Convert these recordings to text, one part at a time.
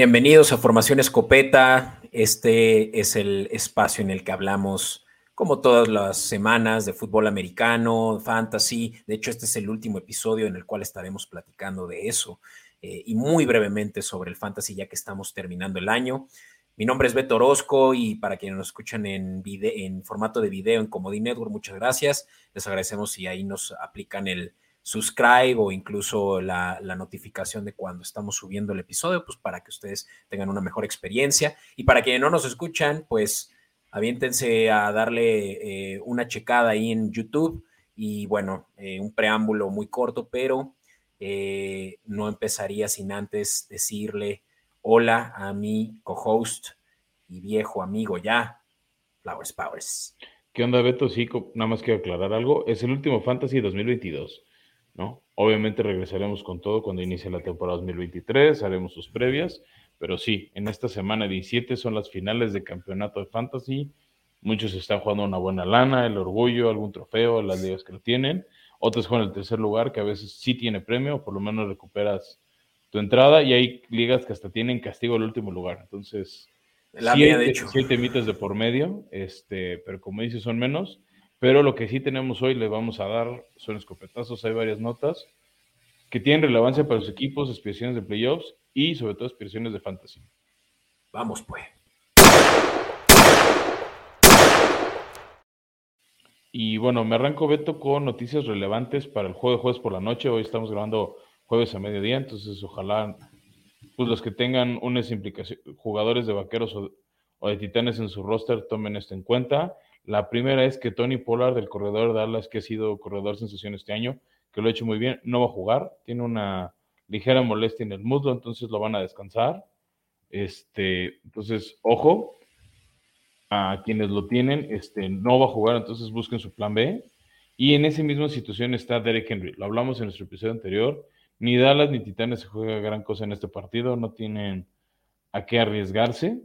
Bienvenidos a Formación Escopeta. Este es el espacio en el que hablamos, como todas las semanas, de fútbol americano, fantasy. De hecho, este es el último episodio en el cual estaremos platicando de eso eh, y muy brevemente sobre el fantasy, ya que estamos terminando el año. Mi nombre es Beto Orozco y para quienes nos escuchan en, en formato de video en Comedy Network, muchas gracias. Les agradecemos si ahí nos aplican el, subscribe o incluso la, notificación de cuando estamos subiendo el episodio, pues para que ustedes tengan una mejor experiencia. Y para quienes no nos escuchan, pues aviéntense a darle eh, una checada ahí en YouTube. Y bueno, eh, un preámbulo muy corto, pero eh, no empezaría sin antes decirle hola a mi co-host y viejo amigo ya, Flowers Powers. ¿Qué onda, Beto? Sí, nada más quiero aclarar algo. Es el último Fantasy 2022. ¿No? Obviamente regresaremos con todo cuando inicie la temporada 2023, haremos sus previas, pero sí, en esta semana 17 son las finales de campeonato de fantasy. Muchos están jugando una buena lana, el orgullo, algún trofeo, las ligas que lo tienen. Otros juegan el tercer lugar, que a veces sí tiene premio, por lo menos recuperas tu entrada, y hay ligas que hasta tienen castigo al último lugar. Entonces, la sí, de hecho. sí de por medio, este, pero como dices, son menos. Pero lo que sí tenemos hoy, le vamos a dar, son escopetazos, hay varias notas que tienen relevancia para los equipos, aspiraciones de playoffs y sobre todo aspiraciones de fantasy. Vamos pues. Y bueno, me arranco Beto con noticias relevantes para el juego de jueves por la noche. Hoy estamos grabando jueves a mediodía, entonces ojalá pues los que tengan unas implicaciones, jugadores de vaqueros o, o de titanes en su roster tomen esto en cuenta. La primera es que Tony Pollard, del corredor de Dallas, que ha sido corredor sensación este año, que lo ha hecho muy bien, no va a jugar, tiene una ligera molestia en el muslo, entonces lo van a descansar. Este, entonces, ojo, a quienes lo tienen, este, no va a jugar, entonces busquen su plan B. Y en esa misma situación está Derek Henry. Lo hablamos en nuestro episodio anterior. Ni Dallas ni Titanes se juega gran cosa en este partido, no tienen a qué arriesgarse.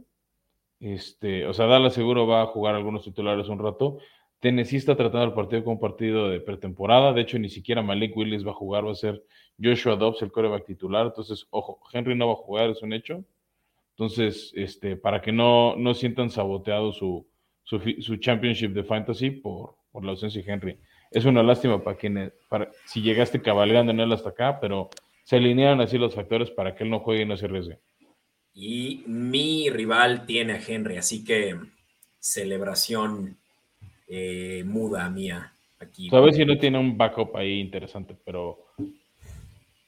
Este, o sea, Dallas seguro va a jugar algunos titulares un rato. Tennessee está tratando el partido como un partido de pretemporada. De hecho, ni siquiera Malik Willis va a jugar, va a ser Joshua Dobbs el coreback titular. Entonces, ojo, Henry no va a jugar, es un hecho. Entonces, este, para que no, no sientan saboteado su, su, championship de fantasy por, por la ausencia de Henry. Es una lástima para quienes, para, si llegaste cabalgando en él hasta acá, pero se alinearon así los factores para que él no juegue y no se arriesgue. Y mi rival tiene a Henry, así que celebración eh, muda mía aquí. Sabes si no tiene un backup ahí interesante, pero.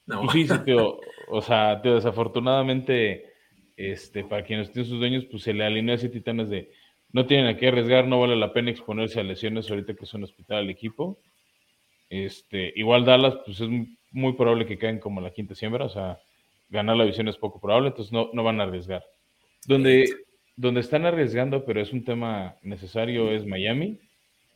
No. Pues sí, sí, tío. O sea, tío, desafortunadamente, este, para quienes tienen sus dueños, pues se le alineó a ese titanes de no tienen a qué arriesgar, no vale la pena exponerse a lesiones ahorita que es un hospital al equipo. Este, igual Dallas, pues es muy probable que caigan como la quinta siembra, o sea, ganar la división es poco probable, entonces no, no van a arriesgar. Donde, donde están arriesgando, pero es un tema necesario, es Miami.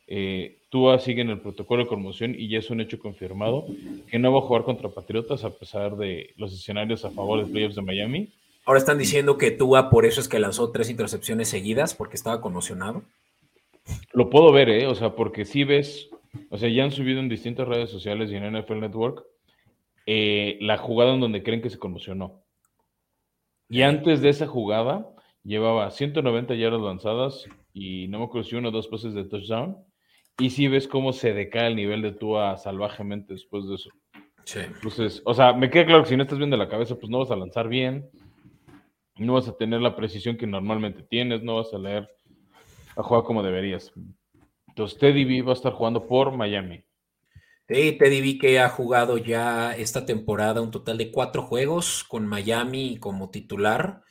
Eh, Tua sigue en el protocolo de conmoción y ya es un hecho confirmado que no va a jugar contra Patriotas a pesar de los escenarios a favor de playoffs de Miami. Ahora están diciendo que Tua por eso es que lanzó tres intercepciones seguidas porque estaba conmocionado. Lo puedo ver, ¿eh? O sea, porque si ves, o sea, ya han subido en distintas redes sociales y en NFL Network eh, la jugada en donde creen que se conmocionó. Y antes de esa jugada, llevaba 190 yardas lanzadas y no me acuerdo si uno o dos pases de touchdown. Y si ves cómo se decae el nivel de Tua salvajemente después de eso. Sí. Entonces, o sea, me queda claro que si no estás bien de la cabeza, pues no vas a lanzar bien, no vas a tener la precisión que normalmente tienes, no vas a leer a jugar como deberías. Entonces, Teddy B va a estar jugando por Miami. Sí, Teddy vi que ha jugado ya esta temporada un total de cuatro juegos con Miami como titular,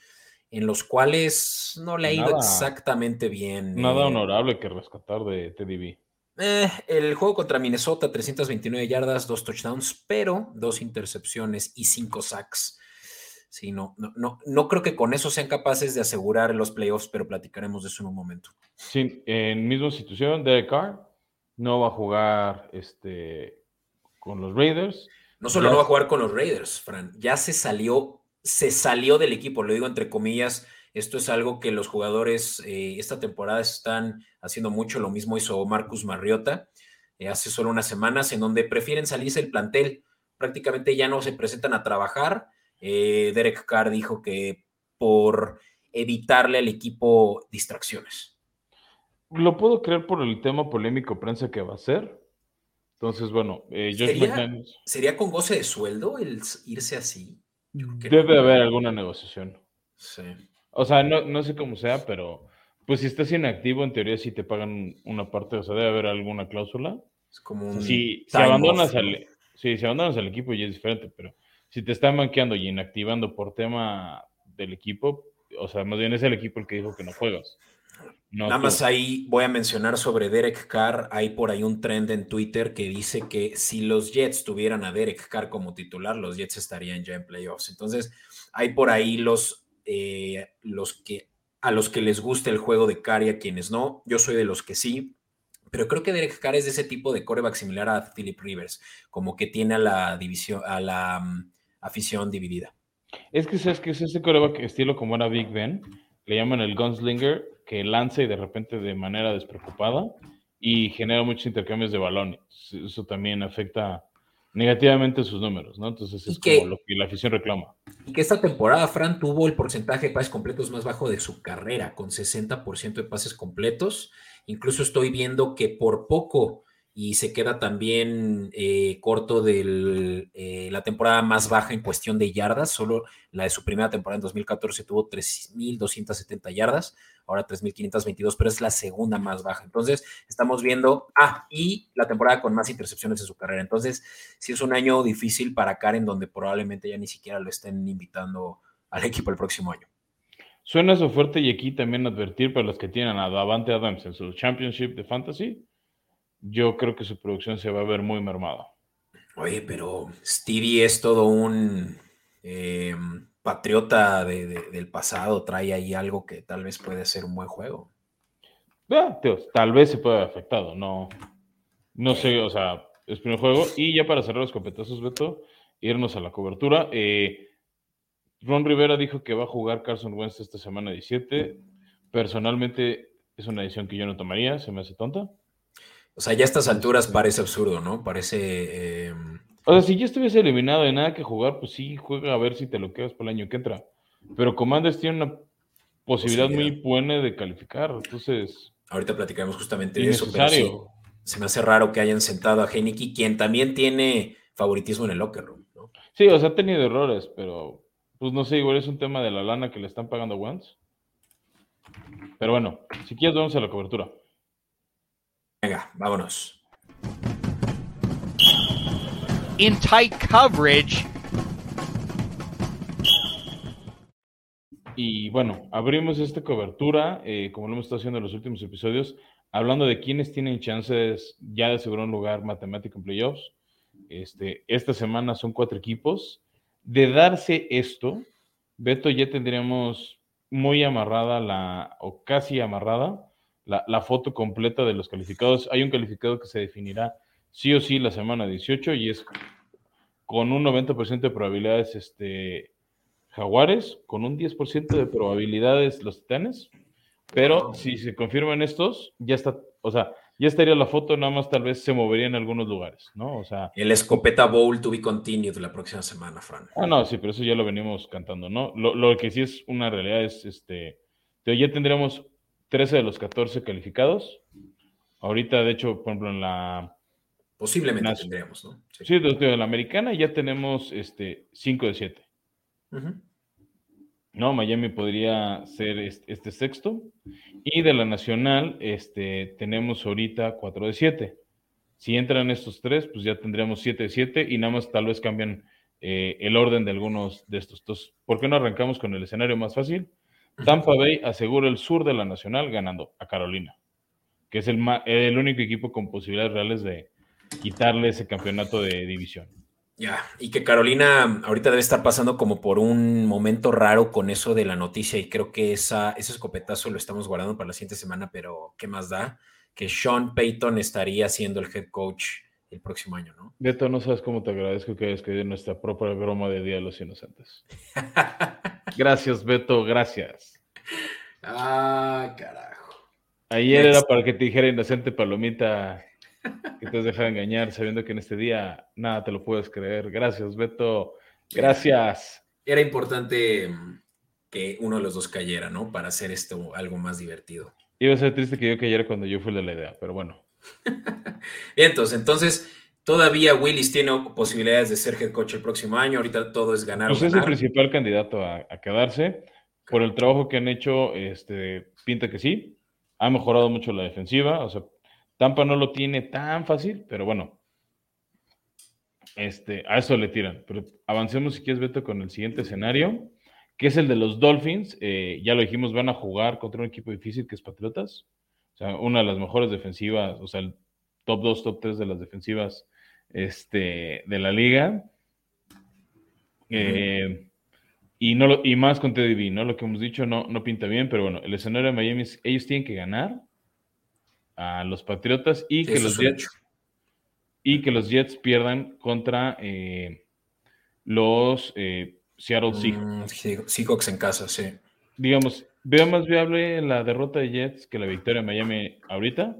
en los cuales no le ha ido exactamente bien. Nada eh. honorable que rescatar de Teddy B. Eh, el juego contra Minnesota, 329 yardas, dos touchdowns, pero dos intercepciones y cinco sacks. Sí, no, no, no, creo que con eso sean capaces de asegurar los playoffs, pero platicaremos de eso en un momento. Sí, en misma situación, Derek Carr, no va a jugar este, con los Raiders. No solo no va a jugar con los Raiders, Fran, ya se salió, se salió del equipo, lo digo entre comillas. Esto es algo que los jugadores eh, esta temporada están haciendo mucho. Lo mismo hizo Marcus Marriota eh, hace solo unas semanas, en donde prefieren salirse del plantel. Prácticamente ya no se presentan a trabajar. Eh, Derek Carr dijo que por evitarle al equipo distracciones. Lo puedo creer por el tema polémico prensa que va a ser. Entonces, bueno, eh, ¿Sería, ¿Sería con goce de sueldo el irse así? Debe haber alguna negociación. Sí. O sea, no, no sé cómo sea, pero pues si estás inactivo, en teoría sí te pagan una parte, o sea, debe haber alguna cláusula. Es como un. Si, abandonas al, si abandonas al equipo ya es diferente, pero si te están manqueando y inactivando por tema del equipo, o sea, más bien es el equipo el que dijo que no juegas. Nada más ahí voy a mencionar sobre Derek Carr. Hay por ahí un trend en Twitter que dice que si los Jets tuvieran a Derek Carr como titular, los Jets estarían ya en playoffs. Entonces, hay por ahí los, eh, los que a los que les gusta el juego de Carr y a quienes no. Yo soy de los que sí. Pero creo que Derek Carr es de ese tipo de coreback similar a Philip Rivers, como que tiene a la división, a la mm, afición dividida. Es que sabes que es ese coreback estilo como era Big Ben, le llaman el gunslinger, que lanza y de repente de manera despreocupada y genera muchos intercambios de balones. Eso también afecta negativamente sus números, ¿no? Entonces es como lo que la afición reclama. Y que esta temporada Fran tuvo el porcentaje de pases completos más bajo de su carrera, con 60% de pases completos. Incluso estoy viendo que por poco y se queda también eh, corto de eh, la temporada más baja en cuestión de yardas. Solo la de su primera temporada en 2014 tuvo 3.270 yardas, ahora 3.522, pero es la segunda más baja. Entonces, estamos viendo, ah, y la temporada con más intercepciones en su carrera. Entonces, sí es un año difícil para Karen, donde probablemente ya ni siquiera lo estén invitando al equipo el próximo año. Suena eso fuerte y aquí también advertir para los que tienen a Davante Adams en su Championship de Fantasy yo creo que su producción se va a ver muy mermada. Oye, pero Stevie es todo un eh, patriota del pasado, trae ahí algo que tal vez puede ser un buen juego. tal vez se puede haber afectado, no, no sé, o sea, es primer juego. Y ya para cerrar los competazos, Beto, irnos a la cobertura. Eh, Ron Rivera dijo que va a jugar Carson Wentz esta semana 17. Personalmente es una decisión que yo no tomaría, se me hace tonta. O sea, ya a estas alturas parece absurdo, ¿no? Parece... Em, o sea, si ya estuviese eliminado de nada que jugar, pues sí, juega a ver si te lo quedas para el año que entra. Pero Commanders tiene una posibilidad, muy buena de calificar, entonces... Ahorita platicaremos justamente de eso, pero se me hace raro que hayan sentado a Heineken, quien también tiene favoritismo en el locker room, ¿no? Sí, o sea, ha tenido errores, pero pues no sé, igual es un tema de la lana que le están pagando a Wentz. Pero bueno, si quieres vamos a la cobertura. Venga, vámonos. In tight coverage. Y bueno, abrimos esta cobertura, eh, como lo hemos estado haciendo en los últimos episodios, hablando de quienes tienen chances ya de asegurar un lugar matemático en playoffs. Este, esta semana son cuatro equipos. De darse esto, Beto ya tendríamos muy amarrada la, o casi amarrada, la, foto completa de los calificados. Hay un calificado que se definirá sí o sí la semana 18 y es con un 90% de probabilidades este, Jaguares, con un 10% de probabilidades los Titanes, pero si se confirman estos, ya está, o sea, ya estaría la foto, nada más tal vez se movería en algunos lugares, ¿no? O sea. El escopeta bowl to be continued la próxima semana, Fran. Ah, no, sí, pero eso ya lo venimos cantando, ¿no? Lo, lo que sí es una realidad es, este, ya tendríamos 13 de los 14 calificados. Ahorita, de hecho, por ejemplo, en la... Posiblemente tendríamos, ¿no? Sí, de la americana ya tenemos este, 5 de 7. No, Miami podría ser este, sexto. Y de la nacional, este, tenemos ahorita 4 de 7. Si entran estos tres, pues ya tendríamos 7 de 7 y nada más tal vez cambian eh, el orden de algunos de estos. Entonces, ¿por qué no arrancamos con el escenario más fácil? Tampa Bay asegura el sur de la Nacional ganando a Carolina, que es el, el único equipo con posibilidades reales de quitarle ese campeonato de división. Ya, y que Carolina ahorita debe estar pasando como por un momento raro con eso de la noticia y creo que esa, ese escopetazo lo estamos guardando para la siguiente semana, pero ¿qué más da? Que Sean Payton estaría siendo el head coach el próximo año, ¿no? Beto, no sabes cómo te agradezco que hayas querido nuestra propia broma de Día de los Inocentes. gracias, Beto, gracias. Ah, carajo. Ayer era para que te dijera inocente palomita que te has dejado engañar sabiendo que en este día nada te lo puedes creer. Gracias, Beto. Gracias. Era importante que uno de los dos cayera, ¿no? Para hacer esto algo más divertido. Iba a ser triste que yo cayera cuando yo fui de la idea, pero bueno. Bien, entonces, entonces, todavía Willis tiene posibilidades de ser head coach el próximo año. Ahorita todo es ganar. Pues es el principal candidato a, quedarse. Por el trabajo que han hecho, este, pinta que sí. Ha mejorado mucho la defensiva. O sea, Tampa no lo tiene tan fácil, pero bueno. Este, a eso le tiran. Pero avancemos si quieres, Beto, con el siguiente escenario, que es el de los Dolphins. Eh, ya lo dijimos, van a jugar contra un equipo difícil que es Patriotas. O sea, una de las mejores defensivas, o sea, el top 2, top 3 de las defensivas este, de la liga. Eh, y, no y más con TDB, ¿no? Lo que hemos dicho no, no pinta bien, pero bueno, el escenario de Miami es, ellos tienen que ganar a los Patriotas y que los Jets y que los Jets pierdan contra eh, los eh, Seattle mm, Seahawks. Seahawks en casa, sí. Digamos, veo más viable la derrota de Jets que la victoria de Miami ahorita.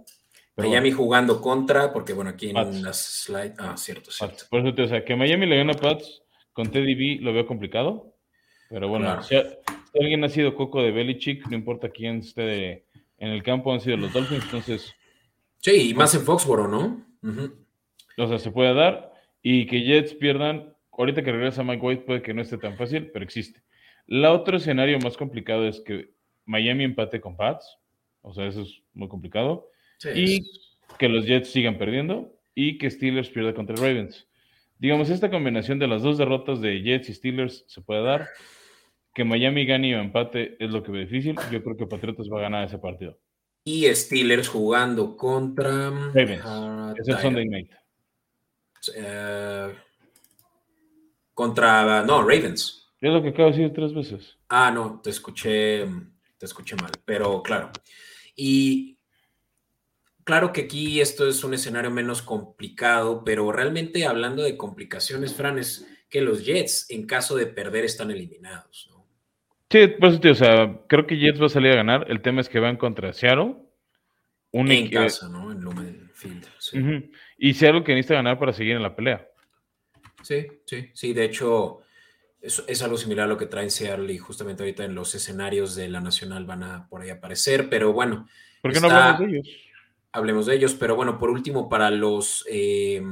Miami jugando contra, porque bueno, aquí en las slides. Ah, cierto, cierto. Por eso te, o sea, que Miami le gana a Pats con Teddy B lo veo complicado. Pero bueno, si, alguien ha sido coco de Belichick, no importa quién esté en el campo, han sido los Dolphins, entonces. Sí, y más en Foxboro, ¿no? O sea, se puede dar. Y que Jets pierdan, ahorita que regresa Mike White puede que no esté tan fácil, pero existe. La otro escenario más complicado es que Miami empate con Pats. O sea, eso es muy complicado y que los Jets sigan perdiendo y que Steelers pierda contra Ravens. Digamos, esta combinación de las dos derrotas de Jets y Steelers se puede dar. Que Miami gane o empate es lo que ve difícil. Yo creo que Patriotas va a ganar ese partido. Y Steelers jugando contra Ravens. es el Sunday night. Eh, contra no, Ravens. Es lo que acabo de decir tres veces. Ah, no, te escuché, te escuché mal, pero claro. Y Claro que aquí esto es un escenario menos complicado, pero realmente hablando de complicaciones, Fran, es que los Jets, en caso de perder, están eliminados. ¿no? Sí, pues, o sea, creo que Jets va a salir a ganar. El tema es que van contra Seattle. en casa, ¿no? En Lumen Field. Y Seattle que necesita ganar para seguir en la pelea. Sí, sí, sí. De hecho, es, es, algo similar a lo que traen Seattle y justamente ahorita en los escenarios de la Nacional van a por ahí aparecer, pero bueno. ¿Por qué no hablamos de ellos? hablemos de ellos. Pero bueno, por último, para los eh,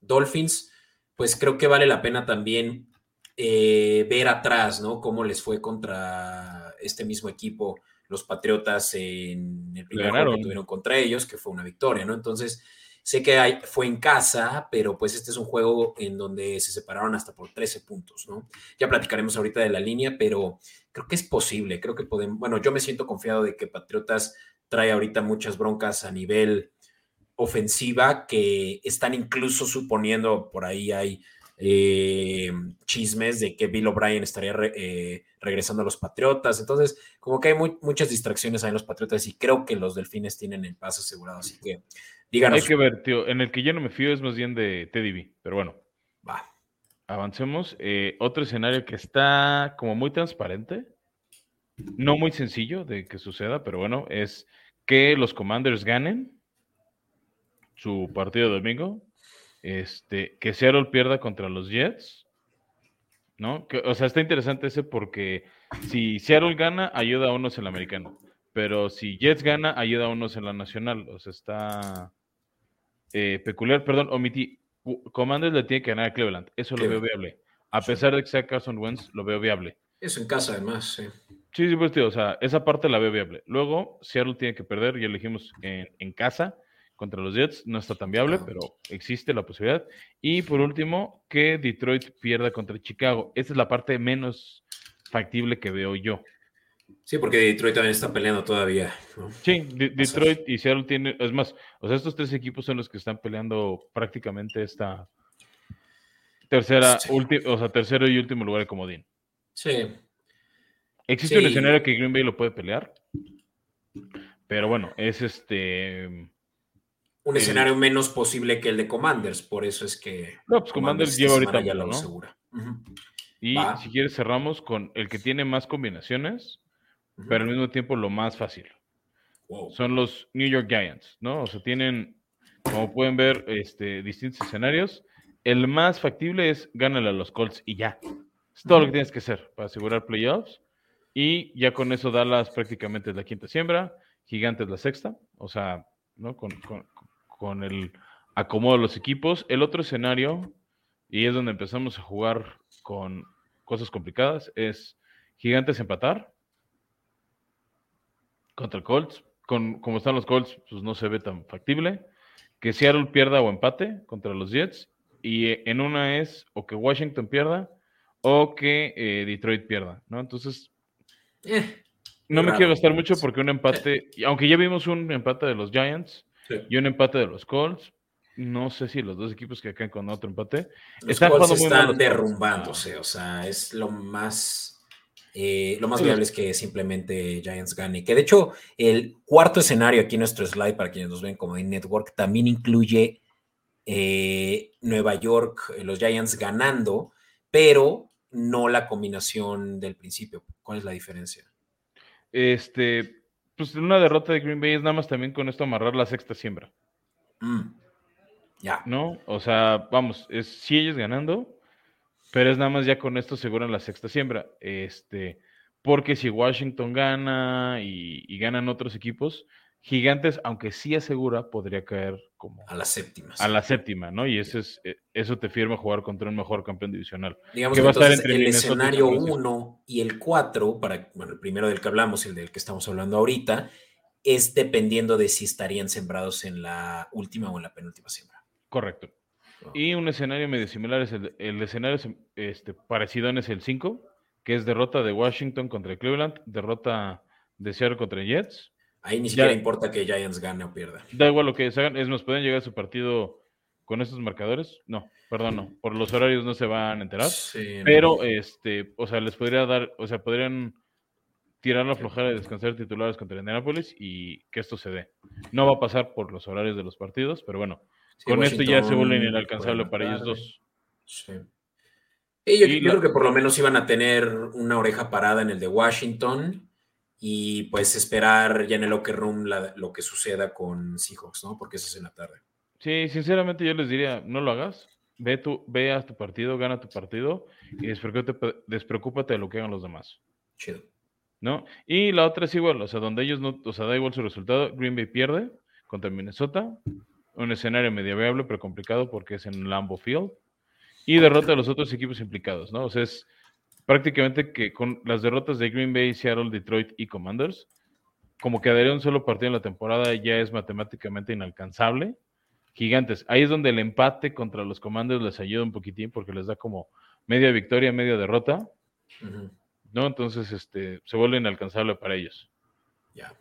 Dolphins, pues creo que vale la pena también eh, ver atrás, ¿no? Cómo les fue contra este mismo equipo, los Patriotas, en el primer juego que tuvieron contra ellos, que fue una victoria, ¿no? Entonces, sé que fue en casa, pero pues este es un juego en donde se separaron hasta por 13 puntos, ¿no? Ya platicaremos ahorita de la línea, pero creo que es posible, creo que podemos, bueno, yo me siento confiado de que Patriotas trae ahorita muchas broncas a nivel ofensiva que están incluso suponiendo, por ahí hay eh, chismes de que Bill O'Brien estaría eh, regresando a los Patriotas. Entonces, como que hay muchas distracciones ahí en los Patriotas y creo que los Delfines tienen el paso asegurado. Así que díganos. Hay que ver, tío. En el que yo no me fío es más bien de Teddy B, pero bueno. Va. Avancemos. Eh, otro escenario que está como muy transparente, no muy sencillo de que suceda, pero bueno, es que los Commanders ganen su partido de domingo, este, que Seattle pierda contra los Jets, ¿no? o sea, está interesante ese porque si Seattle gana, ayuda a unos en la americano, pero si Jets gana, ayuda a unos en la nacional, o sea, está eh, peculiar, perdón, omití, Commanders le tiene que ganar a Cleveland, eso lo veo viable, a pesar de que sea Carson Wentz, lo veo viable. Eso en casa además, sí. Sí, sí, pues tío, o sea, esa parte la veo viable. Luego, Seattle tiene que perder, ya elegimos en, en casa contra los Jets, no está tan viable, pero existe la posibilidad. Y por último, que Detroit pierda contra Chicago. Esa es la parte menos factible que veo yo. Sí, porque Detroit también está peleando todavía. Sí, Detroit y Seattle tienen, es más, o sea, estos tres equipos son los que están peleando prácticamente esta tercera, o sea, tercero y último lugar de comodín. Sí, Existe un escenario que Green Bay lo puede pelear. Pero bueno, es este. Un escenario menos posible que el de Commanders, por eso es que. No, pues Commanders, lleva ahorita ya ¿no? Y si quieres, cerramos con el que tiene más combinaciones, pero al mismo tiempo lo más fácil. Son los New York Giants, ¿no? O sea, tienen, como pueden ver, este, distintos escenarios. El más factible es gánale a los Colts y ya. Es todo lo que tienes que hacer para asegurar playoffs. Y ya con eso Dallas prácticamente es la quinta siembra, Gigantes la sexta, o sea, ¿no? Con, con, con el acomodo de los equipos. El otro escenario, y es donde empezamos a jugar con cosas complicadas, es Gigantes empatar contra Colts. Con, como están los Colts, pues no se ve tan factible. Que Seattle pierda o empate contra los Jets. Y eh, en una es o que Washington pierda o que eh, Detroit pierda, ¿no? Entonces, Eh, no me raro. quiero gastar mucho porque un empate, y aunque ya vimos un empate de los Giants Sí. y un empate de los Colts, no sé si los dos equipos que caen con otro empate. Los Están Colts están derrumbándose, o sea, es lo más, eh, lo más Sí, viable es que simplemente Giants gane. Que de hecho, el cuarto escenario aquí en nuestro slide, para quienes nos ven como en Network, también incluye eh, Nueva York, eh, los Giants ganando, pero no la combinación del principio. ¿Cuál es la diferencia? Este, pues una derrota de Green Bay es nada más también con esto amarrar la sexta siembra, Mm, Ya. ¿no? O sea, vamos, es sí ellos ganando, pero es nada más ya con esto aseguran la sexta siembra. Este, porque si Washington gana y, y ganan otros equipos, Gigantes, aunque sí asegura, podría caer como A las séptimas. a la séptima, ¿no? Y eso es, eh, eso te firma jugar contra un mejor campeón divisional. Digamos que va a estar entre el escenario San Francisco. 1 y el 4, para, bueno, el primero del que hablamos, el del que estamos hablando ahorita, es dependiendo de si estarían sembrados en la última o en la penúltima siembra. Correcto. Y un escenario medio similar es el, el escenario este, parecido es el 5, que es derrota de Washington contra Cleveland, derrota de Seattle contra Jets. Ahí ni siquiera Ya- importa que Giants gane o pierda. Da igual lo que se hagan, es más, pueden llegar a su partido con estos marcadores. No, perdón, no. Por los horarios no se van a enterar. Sí, no. Pero, este, o sea, les podría dar, o sea, podrían tirar la flojera de descansar titulares contra Indianapolis y que esto se dé. No va a pasar por los horarios de los partidos, pero bueno, Sí, con esto ya se Washington vuelve por inalcanzable para ellos dos. Sí. Y yo, Y yo la- creo que por lo menos iban a tener una oreja parada en el de Washington y pues esperar ya en el locker room la- lo que suceda con Seahawks, ¿no? Porque eso es en la tarde. Sí, sinceramente yo les diría, no lo hagas. Ve, tu, ve a tu partido, gana tu partido y despreocúpate, despreocúpate de lo que hagan los demás. Chido. ¿no? Y la otra es igual, o sea, donde ellos no, o sea, da igual su resultado, Green Bay pierde contra Minnesota, un escenario medio viable, pero complicado porque es en Lambeau Field, y derrota a los otros equipos implicados, ¿no? O sea, es prácticamente que con las derrotas de Green Bay, Seattle, Detroit y Commanders, como quedaría un solo partido en la temporada, ya es matemáticamente inalcanzable. Gigantes, ahí es donde el empate contra los Commanders les ayuda un poquitín porque les da como media victoria, media derrota. ¿no? Entonces, este, se vuelve inalcanzable para ellos. Ya.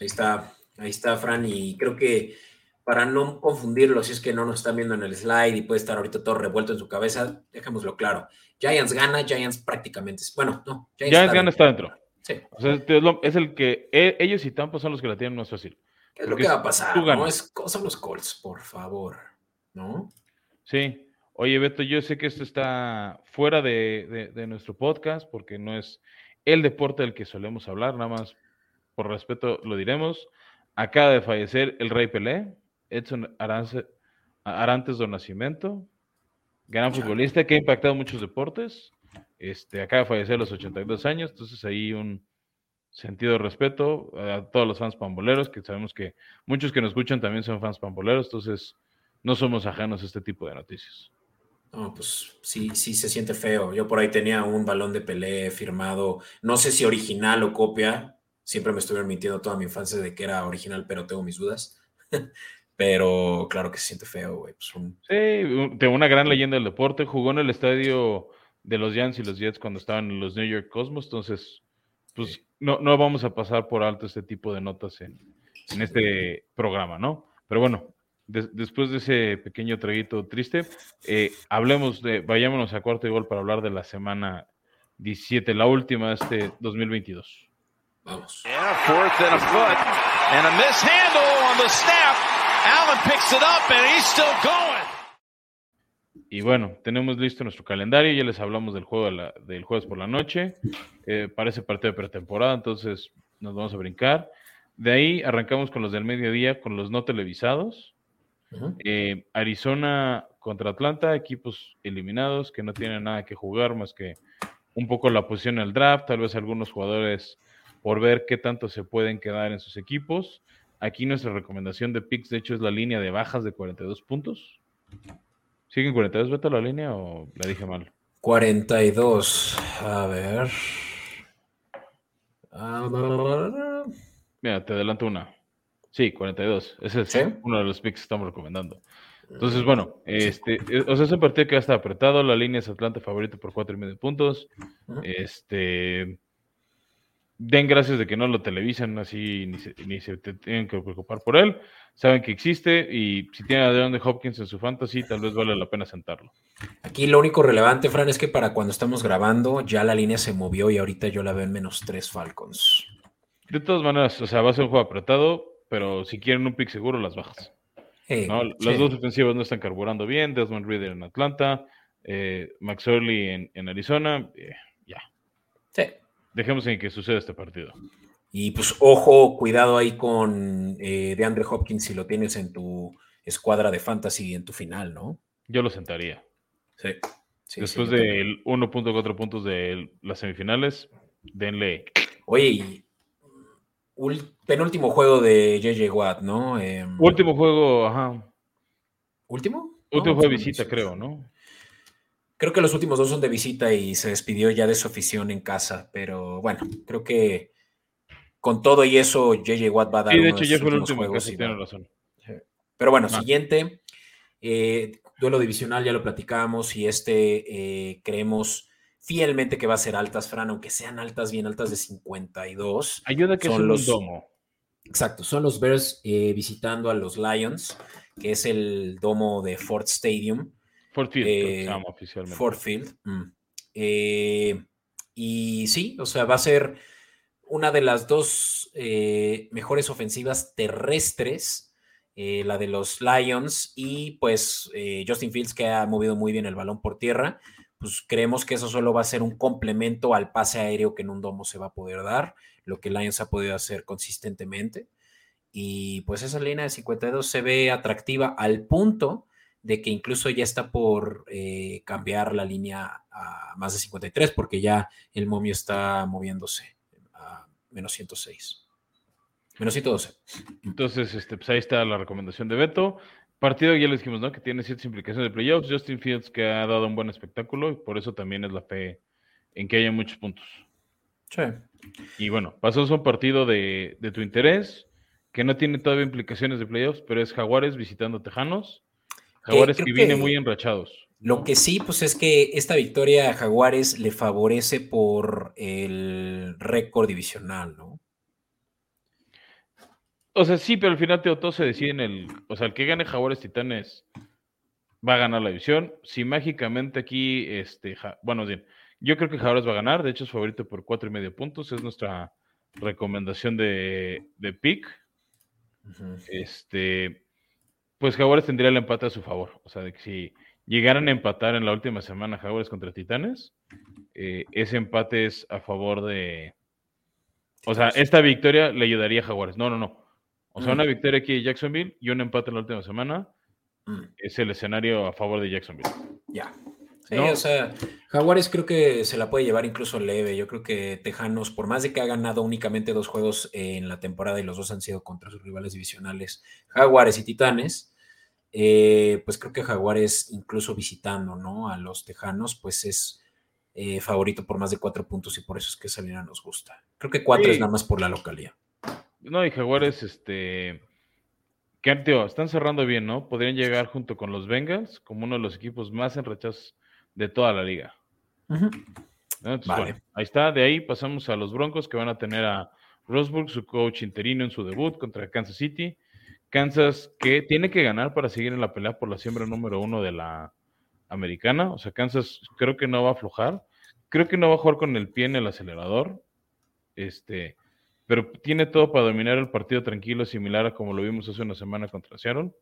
Ahí está, ahí está, Fran, y creo que para no confundirlo, si es que no nos están viendo en el slide y puede estar ahorita todo revuelto en su cabeza, dejémoslo claro. Giants gana, Giants prácticamente. Bueno, no. Giants está gana está dentro. Sí. O sea, es, el que e- ellos y Tampa son los que la tienen más fácil. ¿Qué es lo que va a pasar? ¿no? Es, son los Colts, por favor. ¿No? Sí. Oye, Beto, yo sé que esto está fuera de, de- de nuestro podcast porque no es el deporte del que solemos hablar, nada más por respeto lo diremos. Acaba de fallecer el Rey Pelé, Edson Arance- Arantes do Nascimento, gran futbolista que ha impactado muchos deportes. Este, acaba de fallecer a los 82 años, entonces ahí un sentido de respeto a todos los fans pamboleros, que sabemos que muchos que nos escuchan también son fans pamboleros, entonces no somos ajenos a este tipo de noticias. No, pues sí, sí se siente feo. Yo por ahí tenía un balón de Pelé firmado, no sé si original o copia. Siempre me estuvieron mintiendo toda mi infancia de que era original, pero tengo mis dudas. pero claro que se siente feo, güey. Pues un- Sí, de una gran leyenda del deporte, jugó en el estadio de los Giants y los Jets cuando estaban en los New York Cosmos, entonces, pues Sí. no, no vamos a pasar por alto este tipo de notas en, en este programa, ¿no? Pero bueno, des- después de ese pequeño traguito triste, eh, hablemos de, vayámonos a cuarto y gol para hablar de la semana 17, la última de este 2022. Vamos. And a fourth and a foot. And a mishandle on the snap. Allen picks it up and he's still going. Y bueno, tenemos listo nuestro calendario, ya les hablamos del juego de la- del jueves por la noche, eh, para ese partido de pretemporada, entonces nos vamos a brincar. De ahí arrancamos con los del mediodía, con los no televisados. Eh, Arizona contra Atlanta, equipos eliminados que no tienen nada que jugar más que un poco la posición en el draft, tal vez algunos jugadores por ver qué tanto se pueden quedar en sus equipos. Aquí nuestra recomendación de picks, de hecho, es la línea de bajas de 42 puntos. ¿Siguen 42 beta la línea o la dije mal? 42. A ver. Mira, te adelanto una. Sí, 42. Ese es uno de los picks que estamos recomendando. Entonces, bueno, este, eh, o sea, es un partido que ya está apretado. La línea es Atlanta favorito por cuatro y medio puntos. Este, den gracias de que no lo televisan así, ni se, ni se tienen que preocupar por él. Saben que existe y si tienen a DeAndre Hopkins en su fantasy, tal vez vale la pena sentarlo. Aquí lo único relevante, Fran, es que para cuando estamos grabando, ya la línea se movió y ahorita yo la veo en menos tres Falcons. De todas maneras, o sea, va a ser un juego apretado, pero si quieren un pick seguro, las bajas. Las dos ofensivas no están carburando bien. Desmond Reader en Atlanta, eh, Max Early en, Arizona. Eh, ya. Sí. Dejemos en que suceda este partido. Y pues ojo, cuidado ahí con eh, DeAndre Hopkins si lo tienes en tu escuadra de fantasy en tu final, ¿no? Yo lo sentaría. Sí. Después del 1.4 puntos de las semifinales, denle. Oye, penúltimo juego de JJ Watt, ¿no? Em, último juego, ajá. ¿Último? Último juego de visita, creo, ¿no? Creo que los últimos dos son de visita y se despidió ya de su afición en casa, pero bueno, creo que con todo y eso, JJ Watt va a dar. Sí, de hecho, ya fue el último juegos tiene razón. Pero bueno, siguiente. Eh, duelo divisional, ya lo platicamos y este eh, creemos fielmente que va a ser altas, Fran, aunque sean altas, bien altas de 52. Ayuda que son los, domo. Exacto, son los Bears eh, visitando a los Lions, que es el domo de Ford Stadium. Ford Field, eh, oficialmente. Ford Field. Mm. Eh, y sí, o sea, va a ser una de las dos mejores ofensivas terrestres, la de los Lions, y pues Justin Fields que ha movido muy bien el balón por tierra pues creemos que eso solo va a ser un complemento al pase aéreo que en un domo se va a poder dar, lo que Lions ha podido hacer consistentemente. Y pues esa línea de 52 se ve atractiva al punto de que incluso ya está por eh, cambiar la línea a más de 53 porque ya el momio está moviéndose a menos 106. Menos 112. Entonces, este, pues ahí está la recomendación de Beto. Partido ya le dijimos, ¿no? Que tiene ciertas implicaciones de playoffs. Justin Fields que ha dado un buen espectáculo y por eso también es la fe en que haya muchos puntos. Sí. Y bueno, pasó a un partido de, tu interés que no tiene todavía implicaciones de playoffs, pero es Jaguares visitando Tejanos. Jaguares que viene muy enrachados. Lo que sí, pues es que esta victoria a Jaguares le favorece por el récord divisional, ¿no? O sea, sí, pero al final todo se decide en el. O sea, el que gane Jaguares Titanes va a ganar la división. Si mágicamente aquí, este, bueno, bien, yo creo que Jaguares va a ganar. De hecho, es favorito por cuatro y medio puntos. Es nuestra recomendación de, de pick. Este, pues Jaguares tendría el empate a su favor. O sea, de que si llegaran a empatar en la última semana Jaguares contra Titanes, eh, ese empate es a favor de. O sea, esta victoria le ayudaría a Jaguares. No, no, no. O sea, una mm. victoria aquí de Jacksonville y un empate en la última semana mm. es el escenario a favor de Jacksonville. Ya. Sí, o sea, Jaguares creo que se la puede llevar incluso leve. Yo creo que Tejanos, por más de que ha ganado únicamente dos juegos en la temporada y los dos han sido contra sus rivales divisionales, Jaguares y Titanes, eh, pues creo que Jaguares, incluso visitando ¿no? a los Tejanos, pues es eh, favorito por más de cuatro puntos y por eso es que esa línea nos gusta. Creo que cuatro es nada más por la localidad. No, y Jaguares, este. Que, tío, están cerrando bien, ¿no? Podrían llegar junto con los Bengals como uno de los equipos más enrachados de toda la liga. vale. ahí está. De ahí pasamos a los Broncos que van a tener a Rosburg, su coach interino en su debut contra Kansas City. Kansas que tiene que ganar para seguir en la pelea por la siembra número uno de la americana. O sea, Kansas creo que no va a aflojar. Creo que no va a jugar con el pie en el acelerador. Este, pero tiene todo para dominar el partido tranquilo, similar a como lo vimos hace una semana contra Seattle.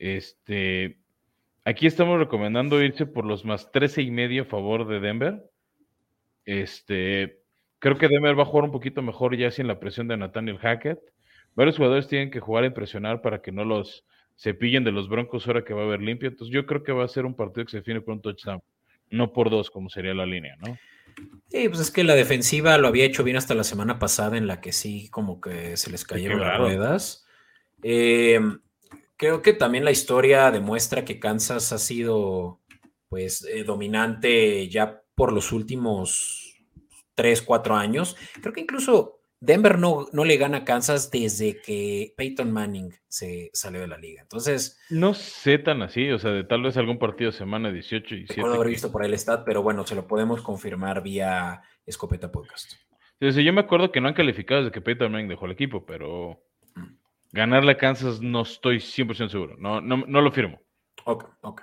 Este, aquí estamos recomendando irse por los más 13 y medio a favor de Denver. Este, creo que Denver va a jugar un poquito mejor ya sin la presión de Nathaniel Hackett. Varios jugadores tienen que jugar a impresionar para que no los cepillen de los Broncos ahora que va a haber limpio. Entonces yo creo que va a ser un partido que se define por un touchdown, no por dos como sería la línea, ¿no? Sí, pues es que la defensiva lo había hecho bien hasta la semana pasada, en la que sí, como que se les cayeron las ruedas. Eh, creo que también la historia demuestra que Kansas ha sido, pues, eh, dominante ya por los últimos tres, cuatro años. Creo que incluso Denver no, no le gana a Kansas desde que Peyton Manning se salió de la liga. Entonces. No sé tan así, o sea, de tal vez algún partido semana 18 y 7. Puedo haber visto por ahí el stat, pero bueno, se lo podemos confirmar vía Escopeta Podcast. Entonces, yo me acuerdo que no han calificado desde que Peyton Manning dejó el equipo, pero mm. ganarle a Kansas no estoy 100% seguro. No, no, no lo firmo. Ok, ok.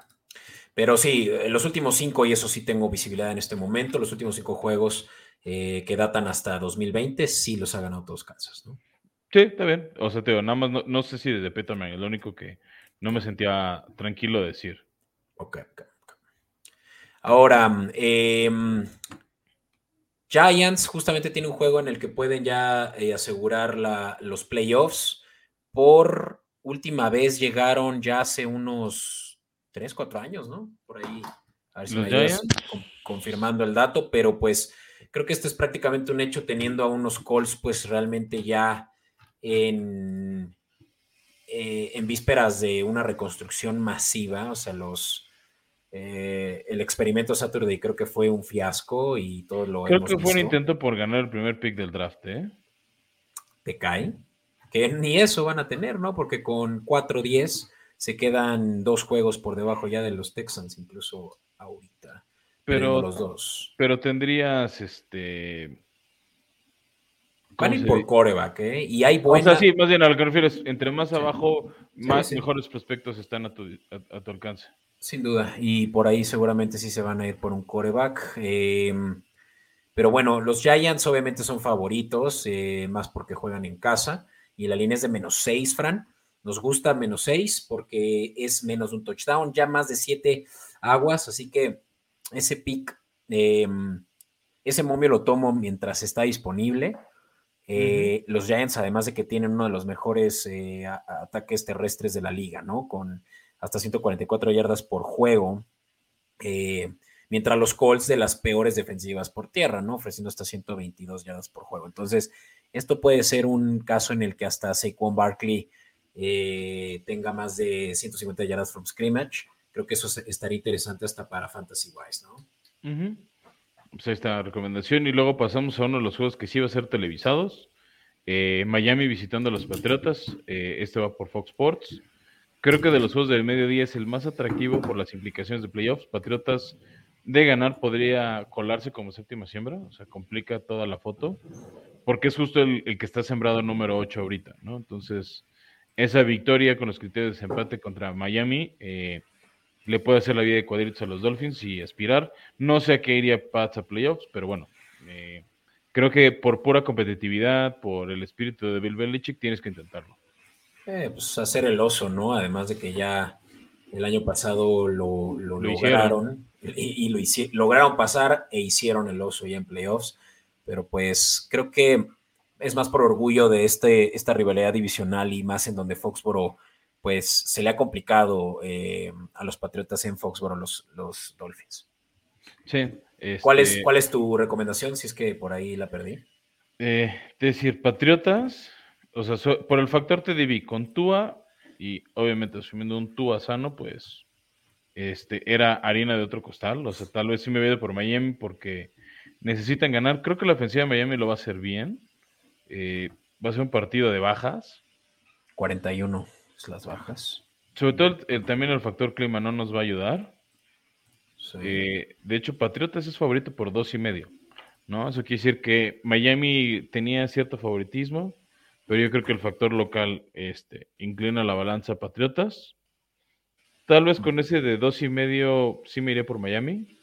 Pero sí, en los últimos cinco, y eso sí tengo visibilidad en este momento, los últimos cinco juegos eh, que datan hasta 2020, sí los ha ganado todos Kansas, ¿no? Sí, está bien. O sea, te digo, nada más no, sé si desde Peterman es lo único que no me sentía tranquilo de decir. Ok, ok. Ahora, em, Giants justamente tiene un juego en el que pueden ya eh, asegurar los playoffs. Por última vez llegaron ya hace unos 3, 4 años, ¿no? Por ahí. A ver si me ayudas confirmando el dato, pero pues Creo que esto es prácticamente un hecho teniendo a unos Colts pues realmente ya en, eh, en vísperas de una reconstrucción masiva, o sea, los... Eh, el experimento Saturday creo que fue un fiasco y todo lo Creo que fue un intento por ganar el primer pick del draft, ¿eh? Te cae. Que ni eso van a tener, ¿no? Porque con 4-10 se quedan dos juegos por debajo ya de los Texans, incluso ahorita. Pero, los dos. Pero tendrías este. Van por coreback, ¿eh? Y hay buena... O sea, sí, más bien a lo que refieres, entre más abajo, más mejores prospectos están a tu, alcance. Sin duda, y por ahí seguramente sí se van a ir por un coreback. Em, pero bueno, los Giants obviamente son favoritos, eh, más porque juegan en casa, y la línea es de menos 6, Fran. Nos gusta menos 6 porque es menos un touchdown, ya más de 7 aguas, así que ese pick, em, ese momio lo tomo mientras está disponible. Eh, los Giants, además de que tienen uno de los mejores eh, ataques terrestres de la liga, ¿no? Con hasta 144 yardas por juego. Eh, mientras los Colts de las peores defensivas por tierra, ¿no? Ofreciendo hasta 122 yardas por juego. Entonces, esto puede ser un caso en el que hasta Saquon Barkley tenga más de 150 yardas from scrimmage creo que eso estaría interesante hasta para Fantasy Wise, ¿no? Pues ahí está la recomendación. Y luego pasamos a uno de los juegos que sí va a ser televisados. Eh, Miami visitando a los Patriotas. Eh, este va por Fox Sports. Creo que de los juegos del mediodía es el más atractivo por las implicaciones de playoffs. Patriotas de ganar podría colarse como séptima siembra, o sea, complica toda la foto, porque es justo el, que está sembrado número 8 ahorita, ¿no? Entonces, esa victoria con los criterios de desempate contra Miami eh, le puede hacer la vida de cuadritos a los Dolphins y aspirar. No sé a qué iría Pats a playoffs, pero bueno, eh, creo que por pura competitividad, por el espíritu de Bill Belichick, tienes que intentarlo. Eh, pues hacer el oso, ¿no? Además de que ya el año pasado lo, lograron y, lo lograron pasar e hicieron el oso ya en playoffs, pero pues creo que es más por orgullo de este, esta rivalidad divisional y más en donde Foxboro pues se le ha complicado eh, a los Patriotas en Foxborough los, los Dolphins. Sí. ¿Cuál, es, este ¿Cuál es tu recomendación si es que por ahí la perdí? Eh, decir, Patriotas, o sea, por el factor TDB con Tua y obviamente asumiendo un Tua sano, pues este, era harina de otro costal. O sea, tal vez sí me veo por Miami porque necesitan ganar. Creo que la ofensiva de Miami lo va a hacer bien. Eh, va a ser un partido de bajas. 41 las bajas. Sobre todo también el factor clima no nos va a ayudar. Eh, de hecho, Patriotas es favorito por dos y medio. ¿no? Eso quiere decir que Miami tenía cierto favoritismo, pero yo creo que el factor local este, inclina la balanza a Patriotas. Tal vez con ese de dos y medio sí me iré por Miami.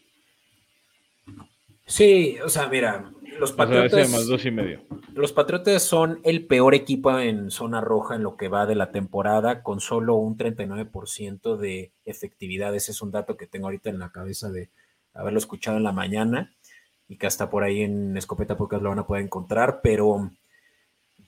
Sí, o sea, mira, los Patriotas. más dos y medio. Los Patriotas son el peor equipo en zona roja en lo que va de la temporada, con solo un 39% de efectividad. Ese es un dato que tengo ahorita en la cabeza de haberlo escuchado en la mañana y que hasta por ahí en Escopeta Podcast lo van a poder encontrar, pero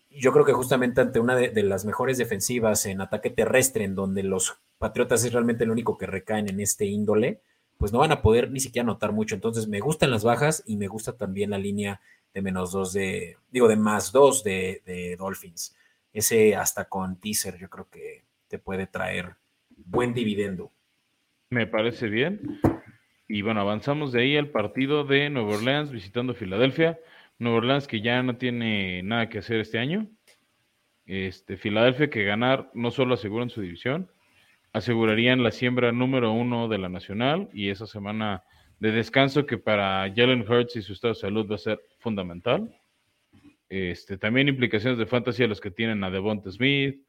yo creo que justamente ante una de, las mejores defensivas en ataque terrestre, en donde los Patriotas es realmente el único que recaen en este índole, pues no van a poder ni siquiera anotar mucho. Entonces me gustan las bajas y me gusta también la línea de menos dos de, digo, de más dos de, de Dolphins. Ese hasta con teaser yo creo que te puede traer buen dividendo. Me parece bien. Y bueno, avanzamos de ahí al partido de Nueva Orleans visitando Filadelfia. Nueva Orleans que ya no tiene nada que hacer este año. Este, Filadelfia que ganar no solo aseguran su división, asegurarían la siembra número uno de la nacional y esa semana de descanso que para Jalen Hurts y su estado de salud va a ser fundamental. Este, también implicaciones de fantasy a los que tienen a Devonta Smith,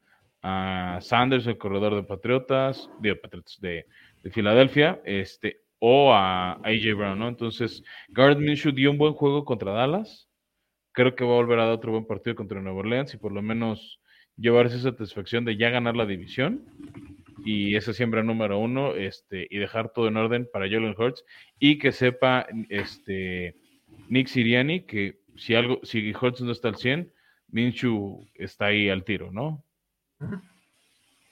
a Sanders, el corredor de Patriotas, de, de, de Filadelfia, este, o a, AJ Brown. Entonces, Gardner Minshew dio un buen juego contra Dallas. Creo que va a volver a dar otro buen partido contra Nueva Orleans y por lo menos llevarse satisfacción de ya ganar la división y esa siembra número uno, este, y dejar todo en orden para Jalen Hurts y que sepa este Nick Siriani que si algo, si Hurts no está al 100, Minshew está ahí al tiro, ¿no?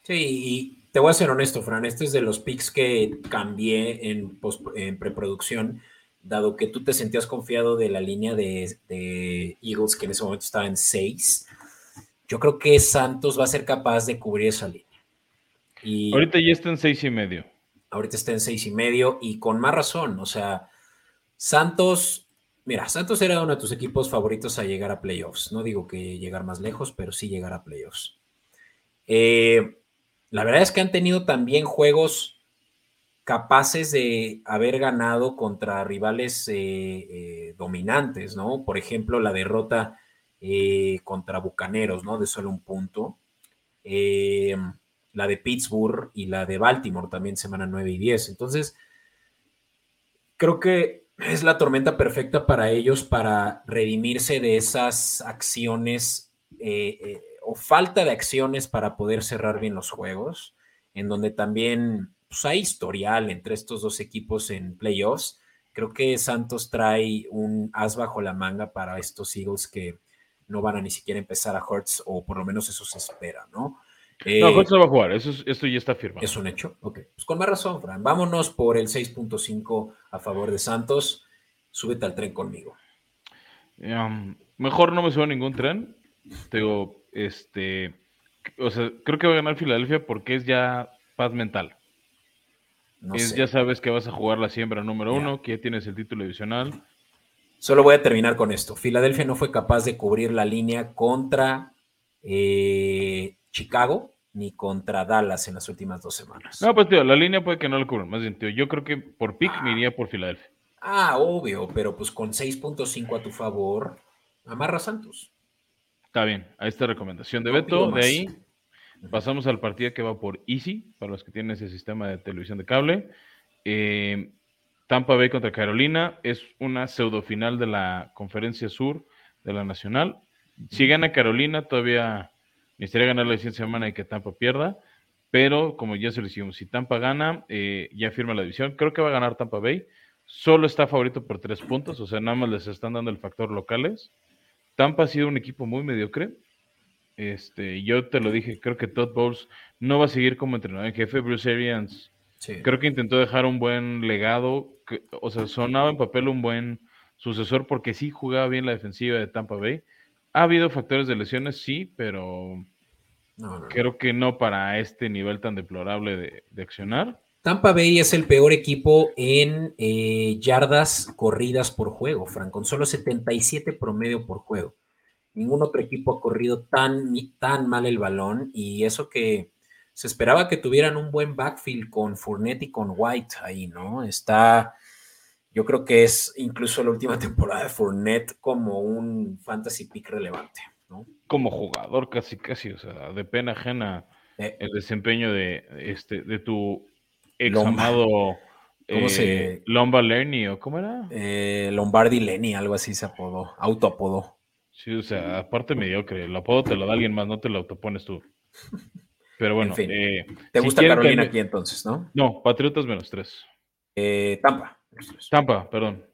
Sí, y te voy a ser honesto, Fran, este es de los picks que cambié en, en preproducción, dado que tú te sentías confiado de la línea de, de Eagles, que en ese momento estaba en 6. Yo creo que Santos va a ser capaz de cubrir esa línea. Y ahorita ya está en seis y medio. Ahorita está en seis y medio y con más razón. O sea, Santos, mira, Santos era uno de tus equipos favoritos a llegar a playoffs. No digo que llegar más lejos, pero sí llegar a playoffs. Eh, la verdad es que han tenido también juegos capaces de haber ganado contra rivales eh, eh, dominantes, ¿no? Por ejemplo, la derrota contra Bucaneros, ¿no? De solo un punto. La de Pittsburgh y la de Baltimore también semana 9 y 10. Entonces, creo que es la tormenta perfecta para ellos para redimirse de esas acciones eh, eh, o falta de acciones para poder cerrar bien los juegos, en donde también pues, hay historial entre estos dos equipos en playoffs. Creo que Santos trae un as bajo la manga para estos Eagles que no van a ni siquiera empezar a Hurts, o por lo menos eso se espera, ¿no? No, eh, no va a jugar, eso, esto ya está firmado. Es un hecho, ok. Pues con más razón, Fran. Vámonos por el 6.5 a favor de Santos. Súbete al tren conmigo. Um, mejor no me subo a ningún tren. Digo, este, o sea, creo que va a ganar Filadelfia porque es ya paz mental. es, Ya sabes que vas a jugar la siembra número uno, que ya tienes el título divisional. Solo voy a terminar con esto. Filadelfia no fue capaz de cubrir la línea contra eh, Chicago ni contra Dallas en las últimas dos semanas. No, pues tío, la línea puede que no la cubran. Más bien, tío, yo creo que por pick me iría por Filadelfia. Ah, obvio, pero pues con 6.5 a tu favor, amarra Santos. Está bien, ahí está recomendación de Beto. De ahí pasamos al partido que va por Easy, para los que tienen ese sistema de televisión de cable. Eh, Tampa Bay contra Carolina es una pseudo final de la Conferencia Sur de la Nacional. Si gana Carolina, todavía Necesitaría ganar la siguiente semana y que Tampa pierda. Pero como ya se lo hicimos, si Tampa gana, eh, ya firma la división. Creo que va a ganar Tampa Bay. Solo está favorito por tres puntos, o sea, nada más les están dando el factor locales. Tampa ha sido un equipo muy mediocre. Este, yo te lo dije, creo que Todd Bowles no va a seguir como entrenador en jefe. Bruce Arians creo que intentó dejar un buen legado, o sea, sonaba en papel un buen sucesor porque sí jugaba bien la defensiva de Tampa Bay ha habido factores de lesiones, sí, pero creo que no para este nivel tan deplorable de, accionar. Tampa Bay es el peor equipo en eh, yardas corridas por juego, Frank, con solo 77 promedio por juego. Ningún otro equipo ha corrido tan, tan mal el balón y eso que se esperaba que tuvieran un buen backfield con Fournette y con White ahí, ¿no? Está yo creo que es incluso la última temporada de Fournette como un fantasy pick relevante, ¿no? Como jugador casi, casi, o sea, de pena ajena eh. el desempeño de, este, de tu ex amado ¿Cómo se... Eh, Lomba Lenny o cómo era? Eh, Lombardi Lenny, algo así se apodó, autoapodó. Sí, o sea, aparte mediocre, el apodo te lo da alguien más, no te lo autopones tú. Pero bueno, ¿te gusta Carolina aquí entonces, no? No, Patriotas menos tres. Tampa. Tampa, perdón.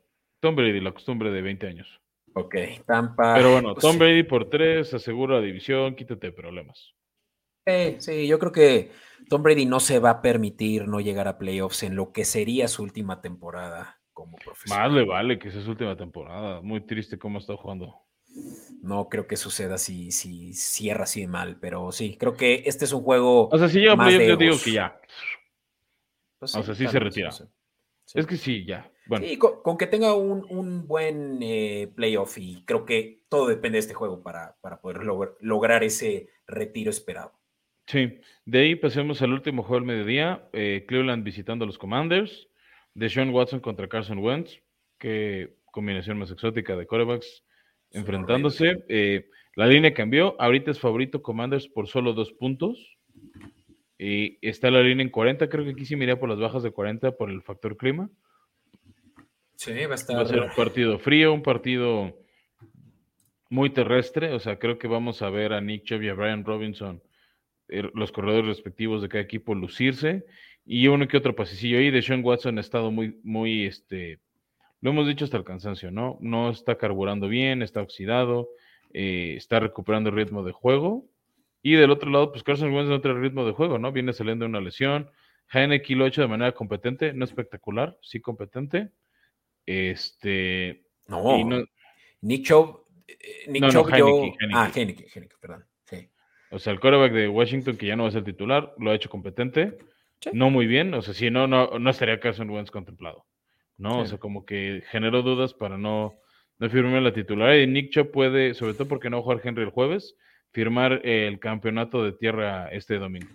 Tom Brady, la costumbre de 20 años. Ok, Tampa. Pero bueno, pues Tom Brady por 3, asegura la división, quítate problemas. Sí, sí, yo creo que Tom Brady no se va a permitir no llegar a playoffs en lo que sería su última temporada como profesional. Más le vale que sea su última temporada. Muy triste cómo está jugando. No creo que suceda si, si cierra así de mal, pero sí, creo que este es un juego. O sea, si llega a playoffs, yo digo que ya. Pues o sea, sí se retira. Sí. Es que sí, ya. Bueno, Sí, con, con que tenga un, un buen eh, playoff y creo que todo depende de este juego para, para poder logr- lograr ese retiro esperado. sí. De ahí pasemos al último juego del mediodía. eh, Cleveland visitando a los Commanders. Deshaun Watson contra Carson Wentz. Qué combinación más exótica de Son enfrentándose. Eh, la línea cambió. Ahorita es favorito Commanders por solo dos puntos. Y está la línea en 40. Creo que aquí sí me iría por las bajas de 40 por el factor clima. Sí, va a estar. Va a ser un partido frío, un partido muy terrestre. O sea, creo que vamos a ver a Nick Chubb y a Brian Robinson, eh, los corredores respectivos de cada equipo, lucirse. Y uno que otro pasecillo ahí. De Sean Watson ha estado muy, muy, este, lo hemos dicho hasta el cansancio, ¿no? No está carburando bien, está oxidado, eh, está recuperando el ritmo de juego. Y del otro lado, pues Carson Wentz no trae ritmo de juego, ¿no? Viene saliendo de una lesión. Heineke lo ha hecho de manera competente, no espectacular, sí competente. Este. No, y no- Nick Chubb. eh, Nick No, no, Chubb, yo- Heineke, Heineke. Ah, Heineke, Heineke, perdón. Sí. o sea, el quarterback de Washington, que ya no va a ser titular, lo ha hecho competente. Sí. No muy bien. O sea, si no, no, no estaría Carson Wentz contemplado. ¿no? O sea, como que generó dudas para no, no firmar la titular. Y Nick Chubb puede, sobre todo porque no va a jugar Henry el jueves, firmar el campeonato de tierra este domingo.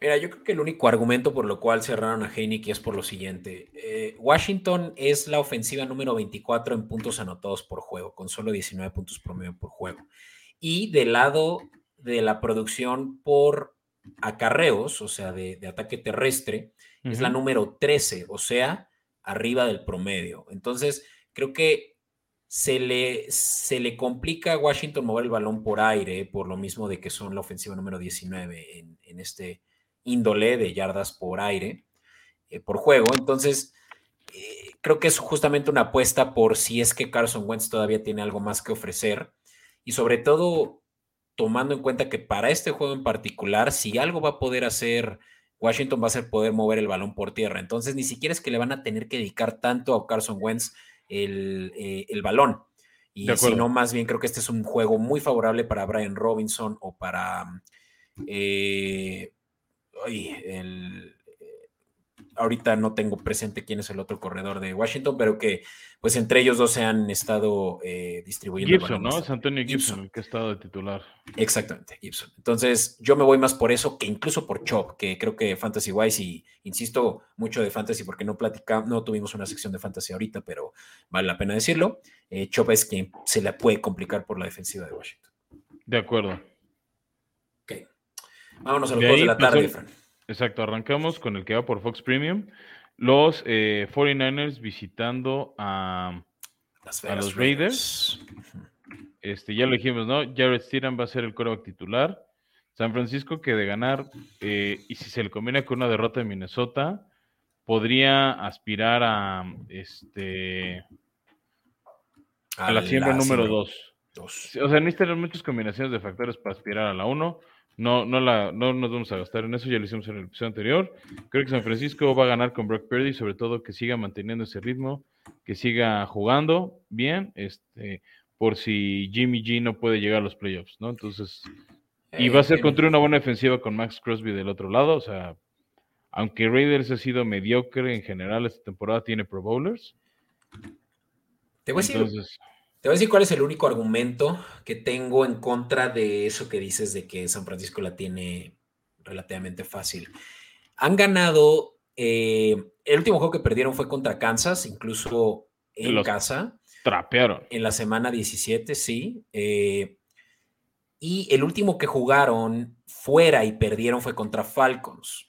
Mira, yo creo que el único argumento por lo cual cerraron a Heineke es por lo siguiente. Eh, Washington es la ofensiva número 24 en puntos anotados por juego, con solo 19 puntos promedio por juego. Y del lado de la producción por acarreos, o sea, de, de ataque terrestre, es la número 13, o sea, arriba del promedio. Entonces, creo que se le, se le complica a Washington mover el balón por aire, por lo mismo de que son la ofensiva número 19 en, en este índole de yardas por aire, eh, por juego. Entonces, eh, creo que es justamente una apuesta por si es que Carson Wentz todavía tiene algo más que ofrecer y sobre todo tomando en cuenta que para este juego en particular, si algo va a poder hacer Washington va a ser poder mover el balón por tierra. Entonces, ni siquiera es que le van a tener que dedicar tanto a Carson Wentz el, eh, el balón. Y si no, más bien creo que este es un juego muy favorable para Brian Robinson o para eh, ay, el, eh, ahorita no tengo presente quién es el otro corredor de Washington, pero que pues entre ellos dos se han estado eh, distribuyendo. Gibson, ¿no? Es bastante. Antonio Gibson, Gibson. el que ha estado de titular. Exactamente, Gibson. Entonces, yo me voy más por eso que incluso por Chop, que creo que Fantasy Wise, y insisto mucho de Fantasy porque no platicamos, no tuvimos una sección de Fantasy ahorita, pero vale la pena decirlo. Eh, Chop es quien se le puede complicar por la defensiva de Washington. De acuerdo. Vámonos a los De juegos de la pues, tarde, Fran. Exacto, arrancamos con el que va por Fox Premium. Los eh, 49ers visitando a, a los Raiders. este, ya lo dijimos, ¿no? Jared Stidham va a ser el quarterback titular. San Francisco que de ganar, eh, y si se le combina con una derrota de Minnesota, podría aspirar a, este, a la siembra número 2. dos. O sea, necesitan muchas combinaciones de factores para aspirar a la 1. No, no, la, no nos vamos a gastar en eso, ya lo hicimos en el episodio anterior. Creo que San Francisco va a ganar con Brock Purdy, sobre todo que siga manteniendo ese ritmo, que siga jugando bien, este, por si Jimmy G no puede llegar a los playoffs, ¿no? Entonces, y va a ser contra una buena defensiva con Max Crosby del otro lado, o sea, aunque Raiders ha sido mediocre en general esta temporada, tiene Pro Bowlers. Te voy a decir Entonces, Te voy a decir cuál es el único argumento que tengo en contra de eso que dices de que San Francisco la tiene relativamente fácil. Han ganado, eh, el último juego que perdieron fue contra Kansas, incluso en Los- casa, trapearon. en la semana 17, sí. eh, y el último que jugaron fuera y perdieron fue contra Falcons.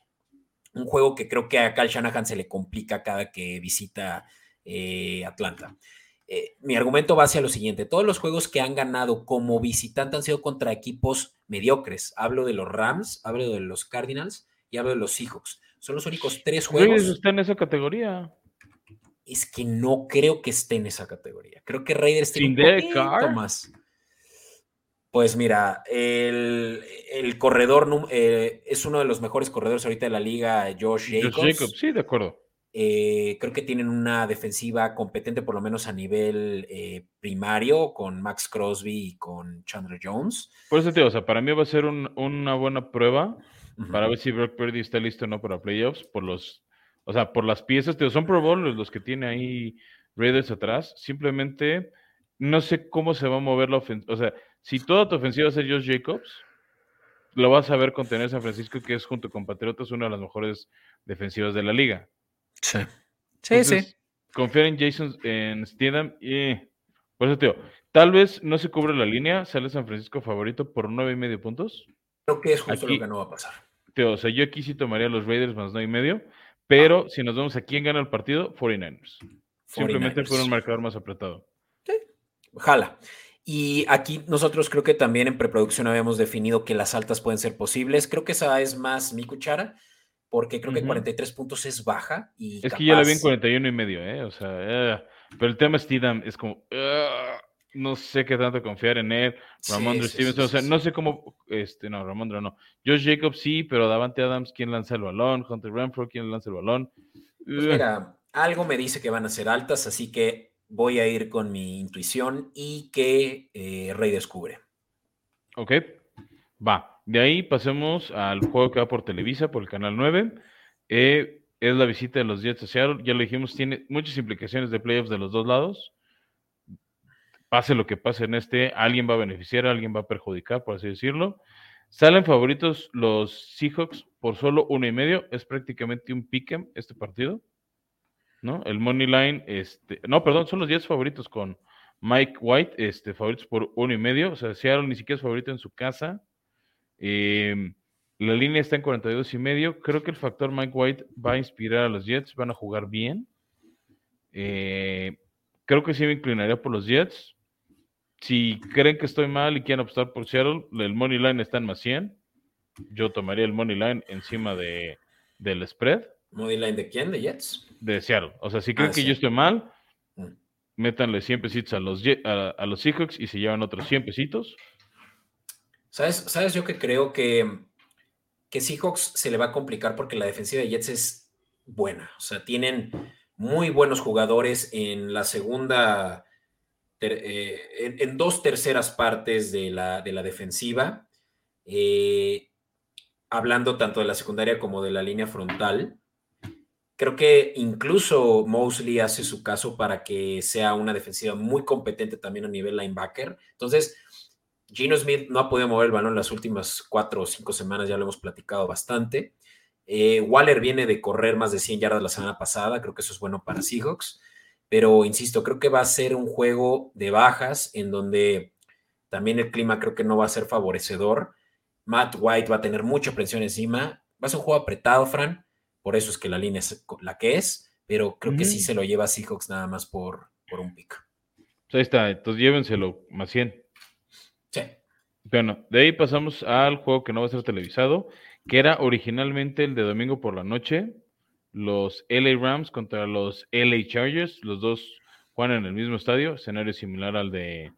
Un juego que creo que a Cal Shanahan se le complica cada que visita eh, Atlanta. Eh, mi argumento va hacia lo siguiente: todos los juegos que han ganado como visitante han sido contra equipos mediocres. Hablo de los Rams, hablo de los Cardinals y hablo de los Seahawks. Son los únicos tres juegos. está en esa categoría. Es que no creo que esté en esa categoría. Creo que Raiders tiene un poquito más. Pues mira, el, corredor eh, es uno de los mejores corredores ahorita de la liga, Josh Jacobs. Josh Jacobs, sí, de acuerdo. Eh, creo que tienen una defensiva competente, por lo menos a nivel eh, primario, con Max Crosby y con Chandler Jones. Por eso, tío, o sea, para mí va a ser una buena prueba para ver si Brock Purdy está listo o no para playoffs, por los, o sea, por las piezas, tío, son Pro Bowlers los que tiene ahí Raiders atrás. Simplemente no sé cómo se va a mover la ofensiva. O sea, si toda tu ofensiva va a ser Josh Jacobs, lo vas a ver contener San Francisco, que es junto con Patriotas una de las mejores defensivas de la liga. Sí. Sí, sí. Confiar en Jason, en Steedham y. Por eso, tío, tal vez no se cubre la línea, sale San Francisco favorito por nueve y medio puntos. Creo que es justo lo que no va a pasar. Tío, o sea, yo aquí sí tomaría los Raiders más nueve y medio, pero ah. si nos vemos a quién gana el partido, 49ers. Simplemente fue un marcador más apretado. Sí, jala. Y aquí nosotros creo que también en preproducción habíamos definido que las altas pueden ser posibles. Creo que esa es más mi cuchara porque creo que 43 puntos es baja. Y es que ya la vi en 41 y medio, ¿eh? O sea, eh, pero el tema Steedham es como, no sé qué tanto confiar en él. Ramondre Stevenson, o sea, no sé cómo, este, no, Ramondre no. Josh Jacobs sí, pero Davante Adams, ¿quién lanza el balón? Hunter Renfro, ¿quién lanza el balón? Pues mira, algo me dice que van a ser altas, así que voy a ir con mi intuición y que eh, Rey descubre. Ok, va. De ahí pasemos al juego que va por Televisa, por el canal 9. Eh, es la visita de los Jets a Seattle. Ya lo dijimos, tiene muchas implicaciones de playoffs de los dos lados. Pase lo que pase en este, alguien va a beneficiar, alguien va a perjudicar, por así decirlo. Salen favoritos los Seahawks por solo uno y medio. Es prácticamente un pick'em este partido. ¿No? El money line, este, no, perdón, son los Jets favoritos con Mike White, este, favoritos por uno y medio. O sea, Seattle ni siquiera es favorito en su casa. Em, la línea está en 42 y medio. Creo que el factor Mike White va a inspirar a los Jets, van a jugar bien. Eh, creo que sí me inclinaría por los Jets. Si creen que estoy mal y quieren apostar por Seattle, el money line está en más 100. Yo tomaría el money line encima de, del spread. ¿Money line de quién? ¿De Jets? De Seattle. O sea, si creen ah, que yo estoy mal, mm. métanle 100 pesitos a los, a, a los Seahawks y se llevan otros 100 pesitos. ¿Sabes, ¿Sabes yo que creo que, que Seahawks se le va a complicar porque la defensiva de Jets es buena? O sea, tienen muy buenos jugadores en la segunda, eh, en, dos terceras partes de la, de la defensiva, eh, hablando tanto de la secundaria como de la línea frontal. Creo que incluso Mosley hace su caso para que sea una defensiva muy competente también a nivel linebacker. Entonces, Gino Smith no ha podido mover el balón las últimas cuatro o cinco semanas, ya lo hemos platicado bastante. Eh, Waller viene de correr más de 100 yardas la semana pasada, creo que eso es bueno para Seahawks, pero insisto, creo que va a ser un juego de bajas en donde también el clima creo que no va a ser favorecedor. Matt White va a tener mucha presión encima, va a ser un juego apretado, Fran, por eso es que la línea es la que es, pero creo que sí se lo lleva Seahawks nada más por, por un pick. Pues ahí está, entonces llévenselo más 100. Sí. Bueno, de ahí pasamos al juego que no va a ser televisado, que era originalmente el de domingo por la noche, los LA Rams contra los LA Chargers, los dos juegan en el mismo estadio, escenario similar al de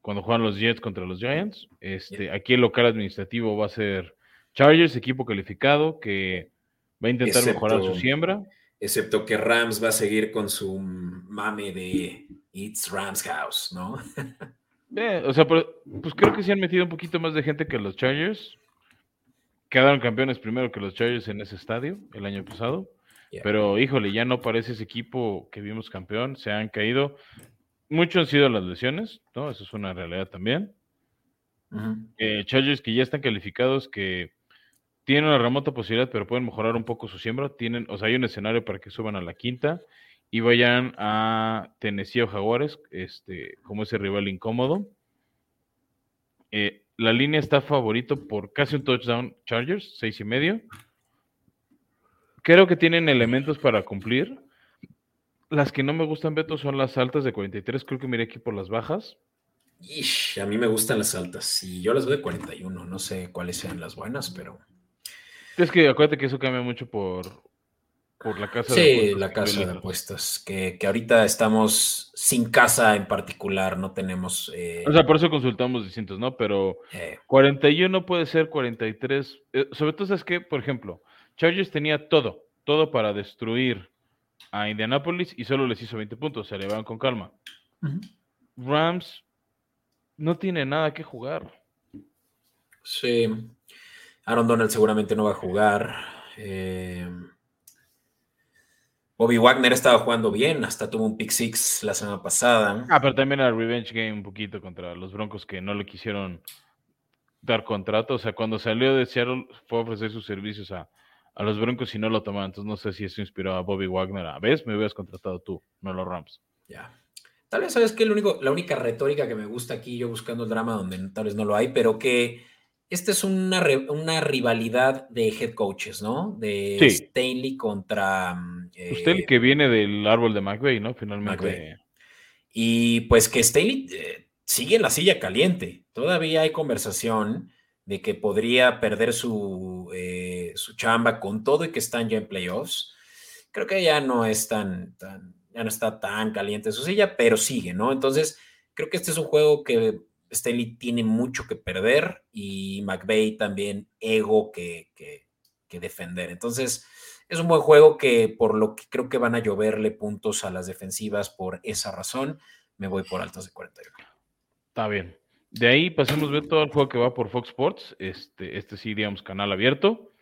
cuando juegan los Jets contra los Giants. Este, aquí el local administrativo va a ser Chargers, equipo calificado que va a intentar mejorar su siembra. Excepto que Rams va a seguir con su mame de It's Rams House, ¿no? Eh, o sea, pues creo que sí han metido un poquito más de gente que los Chargers. Quedaron campeones primero que los Chargers en ese estadio el año pasado. Pero híjole, ya no parece ese equipo que vimos campeón. Se han caído. Mucho han sido las lesiones, ¿no? Eso es una realidad también. Eh, Chargers que ya están calificados, que tienen una remota posibilidad, pero pueden mejorar un poco su siembra. Tienen, o sea, hay un escenario para que suban a la quinta y vayan a Tennessee o Jaguares, este, como ese rival incómodo. Eh, la línea está favorito por casi un touchdown Chargers, seis y medio. Creo que tienen elementos para cumplir. Las que no me gustan, Beto, son las altas de 43. Creo que miré aquí por las bajas. a mí me gustan las altas. Y yo las veo de 41. No sé cuáles sean las buenas, pero. Es que acuérdate que eso cambia mucho por por la casa sí, de apuestas. la que casa de apuestas, que, que ahorita estamos sin casa en particular, no tenemos... eh, O sea, por eso consultamos distintos, ¿no? Pero eh, 41 puede ser 43. eh, sobre todo, es que, por ejemplo, Chargers tenía todo, todo para destruir a Indianapolis y solo les hizo 20 puntos, se le van con calma. Rams no tiene nada que jugar. sí, Aaron Donald seguramente no va a jugar. eh, Bobby Wagner estaba jugando bien, hasta tuvo un pick six la semana pasada. Ah, pero también era revenge game un poquito contra los Broncos que no le quisieron dar contrato. O sea, cuando salió de Seattle fue a ofrecer sus servicios a, a los Broncos y no lo tomaron. Entonces no sé si eso inspiró a Bobby Wagner. A ¿ves? Me hubieras contratado tú, no los Rams. Ya. Tal vez sabes que el único, la única retórica que me gusta aquí, yo buscando el drama donde tal vez no lo hay, pero que esta es una, una rivalidad de head coaches, ¿no? De Sí. Stanley contra mm, eh, Usted el que viene del árbol de McVeigh, ¿no? Finalmente. McVay. Y pues que Staley eh, sigue en la silla caliente. Todavía hay conversación de que podría perder su, eh, su chamba con todo y que están ya en playoffs. Creo que ya no es tan, tan, ya no está tan caliente su silla, pero sigue, ¿no? Entonces, creo que este es un juego que Staley tiene mucho que perder y McVeigh también ego que, que, defender. Entonces, es un buen juego que por lo que creo que van a lloverle puntos a las defensivas por esa razón, me voy por altos de 41. Está bien. De ahí pasemos a todo el juego que va por Fox Sports. Este, este sí, digamos, canal abierto.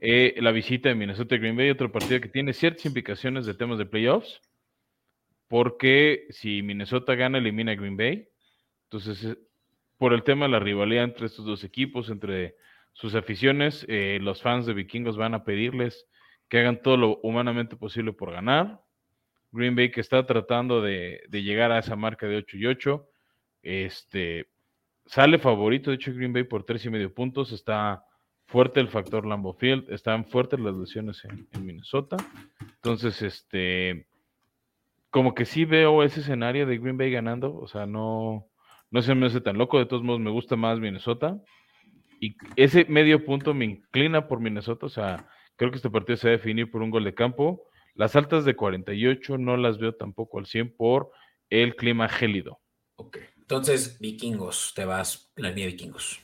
Eh, la visita de Minnesota Green Bay, otro partido que tiene ciertas implicaciones de temas de playoffs. Porque si Minnesota gana, elimina a Green Bay. Entonces, eh, por el tema de la rivalidad entre estos dos equipos, entre sus aficiones, eh, los fans de Vikingos van a pedirles que hagan todo lo humanamente posible por ganar. Green Bay que está tratando de, llegar a esa marca de 8 y 8. Este, sale favorito, de hecho, Green Bay por tres y medio puntos. Está fuerte el factor Lambeau Field, están fuertes las lesiones en, en Minnesota. Entonces, este, como que sí veo ese escenario de Green Bay ganando. O sea, no, no se me hace tan loco. De todos modos, me gusta más Minnesota. Y ese medio punto me inclina por Minnesota. O sea, creo que este partido se va a definir por un gol de campo. Las altas de 48 no las veo tampoco al 100 por el clima gélido. Ok. Entonces, vikingos, te vas, la línea de vikingos.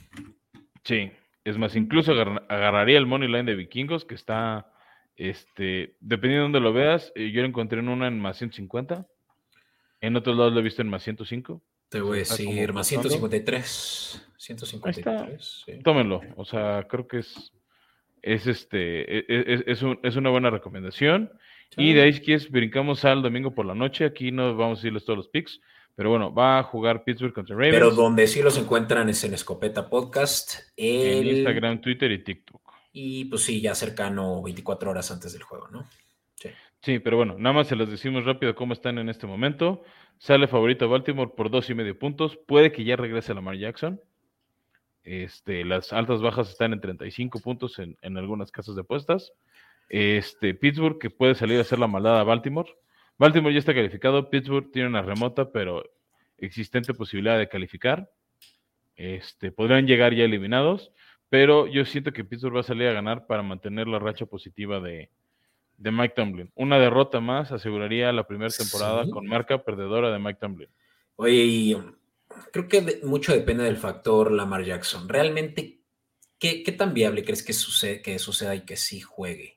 Sí, es más, incluso agar- agarraría el money line de vikingos que está, este, dependiendo de dónde lo veas, eh, yo lo encontré en una en más 150, en otros lados lo he visto en más 105. Te voy a decir más costando. 153. 153. sí. Tómenlo, o sea, creo que es, es este, e- e- es, es un- es una buena recomendación. Y de ahí, si quieres, brincamos al domingo por la noche. Aquí no vamos a decirles todos los picks, pero bueno, va a jugar Pittsburgh contra Ravens Pero donde sí los encuentran es en Escopeta Podcast. en Instagram, Twitter y TikTok. Y pues sí, ya cercano 24 horas antes del juego, ¿no? Sí. Pero bueno, nada más se los decimos rápido cómo están en este momento. Sale favorito Baltimore por dos y medio puntos. Puede que ya regrese Lamar Jackson. Este, las altas bajas están en 35 puntos en, en algunas casas de apuestas. Este, Pittsburgh que puede salir a hacer la maldad a Baltimore. Baltimore ya está calificado. Pittsburgh tiene una remota, pero existente posibilidad de calificar. Este, podrían llegar ya eliminados, pero yo siento que Pittsburgh va a salir a ganar para mantener la racha positiva de, de Mike Tomlin. Una derrota más aseguraría la primera temporada Sí. con marca perdedora de Mike Tomlin. Oye, y um, creo que mucho depende del factor Lamar Jackson. Realmente, ¿qué, qué tan viable crees que, sucede, que suceda y que sí juegue?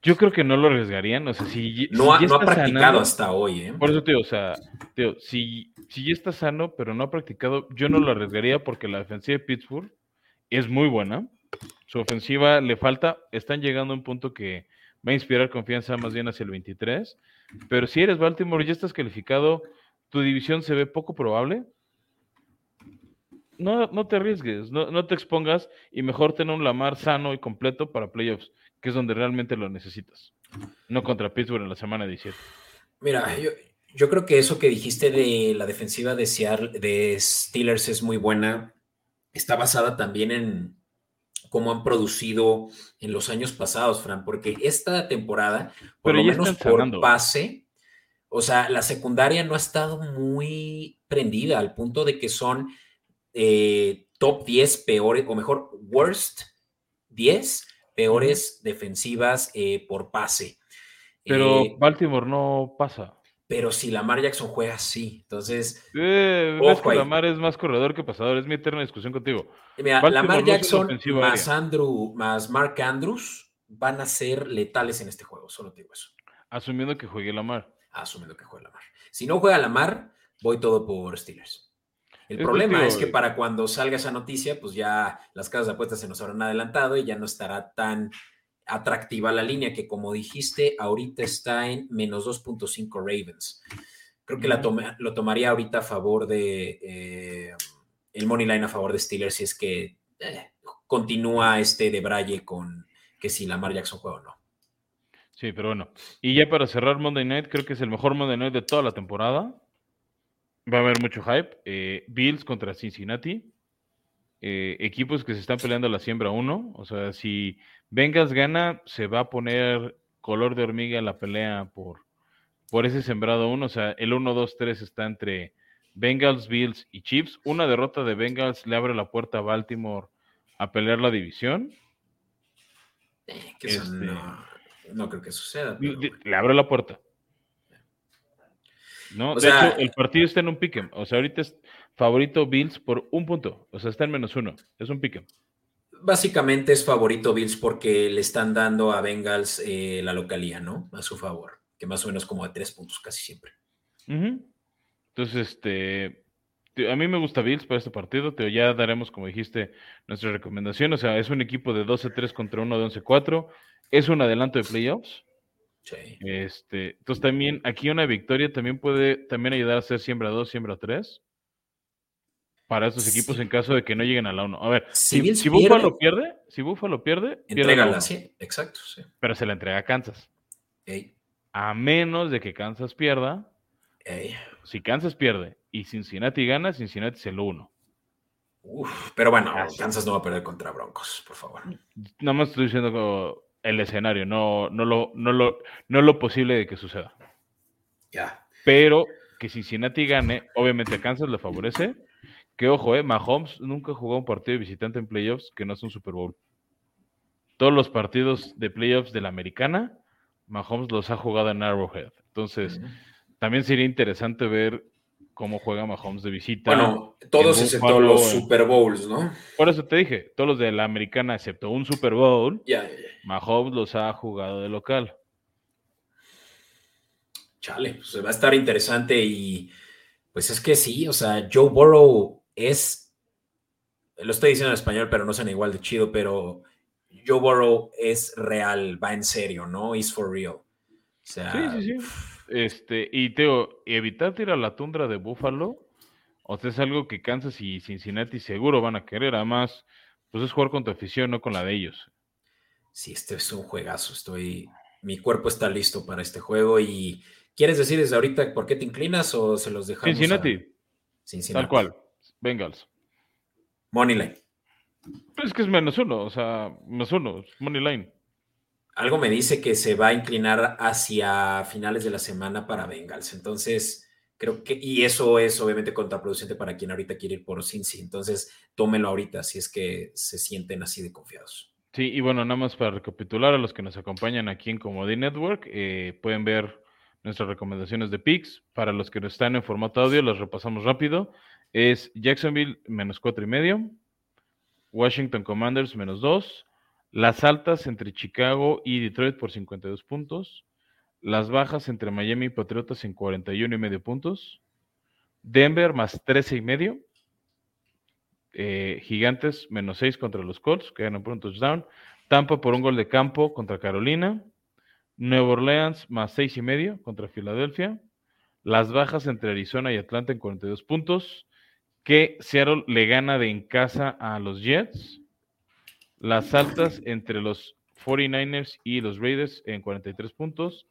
Yo creo que no lo arriesgarían, o sea, si, No, si ha, no practicado sanando- hasta hoy, ¿eh? Por eso, tío, o sea, tío, si, si ya está sano, pero no ha practicado, yo no lo arriesgaría porque la defensiva de Pittsburgh es muy buena. Su ofensiva le falta, están llegando a un punto que va a inspirar confianza más bien hacia el 23. Pero si eres Baltimore, ya estás calificado, tu división se ve poco probable. No, no te arriesgues, no, no te expongas y mejor tener un Lamar sano y completo para playoffs, que es donde realmente lo necesitas. No contra Pittsburgh en la semana 17. Mira, yo, yo creo que eso que dijiste de la defensiva de, Seattle, de Steelers es muy buena. Está basada también en cómo han producido en los años pasados, Fran, porque esta temporada, por Pero lo menos por sanando. pase, o sea, la secundaria no ha estado muy prendida al punto de que son eh, top 10 peores, o mejor, worst 10 peores defensivas eh, por pase. Pero Eh, Baltimore no pasa. Pero si Lamar Jackson juega así, entonces, Eh, Ojo que ahí. Lamar es más corredor que pasador. Es mi eterna discusión contigo. mira, Baltimore Lamar Jackson más. Andrew, más Mark Andrews van a ser letales en este juego, solo te digo eso, Asumiendo que juegue Lamar. asumiendo que juega Lamar. Si no juega Lamar, voy todo por Steelers. El Es problema es que eh, para cuando salga esa noticia, pues ya las casas de apuestas se nos habrán adelantado y ya no estará tan atractiva la línea que como dijiste, ahorita está en menos 2.5 Ravens. Creo que la toma- lo tomaría ahorita a favor de eh, el money line a favor de Steelers si es que eh, continúa este de Braille con que si Lamar Jackson juega o no. Sí, pero bueno. Y ya para cerrar Monday Night, creo que es el mejor Monday Night de toda la temporada. Va a haber mucho hype. Eh, Bills contra Cincinnati. Eh, equipos que se están peleando la siembra 1. O sea, si Bengals gana, se va a poner color de hormiga la pelea por, por ese sembrado 1. O sea, el 1, 2, 3 está entre Bengals, Bills y Chiefs. Una derrota de Bengals le abre la puerta a Baltimore a pelear la división. Eh, que Este- no, no creo que suceda. Le, pero bueno. le abre la puerta. No, O de sea- hecho, el partido está en un pick'em. O sea, ahorita es favorito Bills por un punto. O sea, está en menos uno. Es un pick'em. Básicamente es favorito Bills porque le están dando a Bengals eh, la localía, ¿no? A su favor, que más o menos como de tres puntos casi siempre. Entonces, este, te- a mí me gusta Bills para este partido. Te, ya daremos, como dijiste, nuestra recomendación. O sea, es un equipo de 12-3 contra uno de 11-4. Es un adelanto de playoffs. Sí. Este, entonces también aquí una victoria también puede también ayudar a ser siembra 2, siembra 3 para estos equipos Sí. en caso de que no lleguen a la 1. A ver, Si si, Bills si Buffalo pierde- si Buffalo pierde, pierde Entrégala, sí, exacto, sí. pero se la entrega a Kansas. Ey, A menos de que Kansas pierda, ey. si Kansas pierde y Cincinnati gana, Cincinnati es el 1. Uf, pero bueno. Kansas no va a perder contra Broncos, por favor. Nada más estoy diciendo el escenario, no, no, lo, no, lo, no lo posible de que suceda. Ya. Pero que Cincinnati gane, obviamente a Kansas le favorece. Que ojo, eh, Mahomes nunca jugó un partido de visitante en playoffs que no es un Super Bowl. Todos los partidos de playoffs de la americana, Mahomes los ha jugado en Arrowhead. Entonces, también sería interesante ver cómo juega Mahomes de visita. Bueno, todos excepto los Super Bowls, ¿no? Por eso te dije, todos los de la americana, excepto un Super Bowl. Mahomes los ha jugado de local. Chale, pues va a estar interesante y pues es que sí, o sea, Joe Burrow es, lo estoy diciendo en español, pero no suena igual de chido, pero Joe Burrow es real, va en serio, ¿no? Is for real. O sea, Sí, sí, sí. Este, y Teo, evitar ir a la tundra de Buffalo, o sea, es algo que Kansas y Cincinnati seguro van a querer. Además, pues es jugar con tu afición, no con la de ellos. sí, este es un juegazo, estoy, mi cuerpo está listo para este juego y ¿quieres decir desde ahorita por qué te inclinas o se los dejamos? a- Cincinnati, Cincinnati. tal cual. Bengals. Moneyline. Pues es que es menos uno, o sea, menos uno, es money line. Algo me dice que se va a inclinar hacia finales de la semana para Bengals. Entonces, creo que, y eso es obviamente contraproducente para quien ahorita quiere ir por Cincy. Entonces, tómenlo ahorita si es que se sienten así de confiados. Sí, y bueno, nada más para recapitular a los que nos acompañan aquí en Comedy Network, eh, pueden ver nuestras recomendaciones de picks. Para los que no están en formato audio, las repasamos rápido. Es Jacksonville menos cuatro y medio, Washington Commanders menos dos, las altas entre Chicago y Detroit por 52 puntos, las bajas entre Miami y Patriotas en 41 y medio puntos, Denver más 13 y medio, eh, Gigantes menos 6 contra los Colts, que ganan por un touchdown. Tampa por un gol de campo contra Carolina. Nueva Orleans más 6 y medio contra Filadelfia. Las bajas entre Arizona y Atlanta en 42 puntos. Que Seattle le gana de en casa a los Jets. Las altas entre los 49ers y los Raiders en 43 puntos.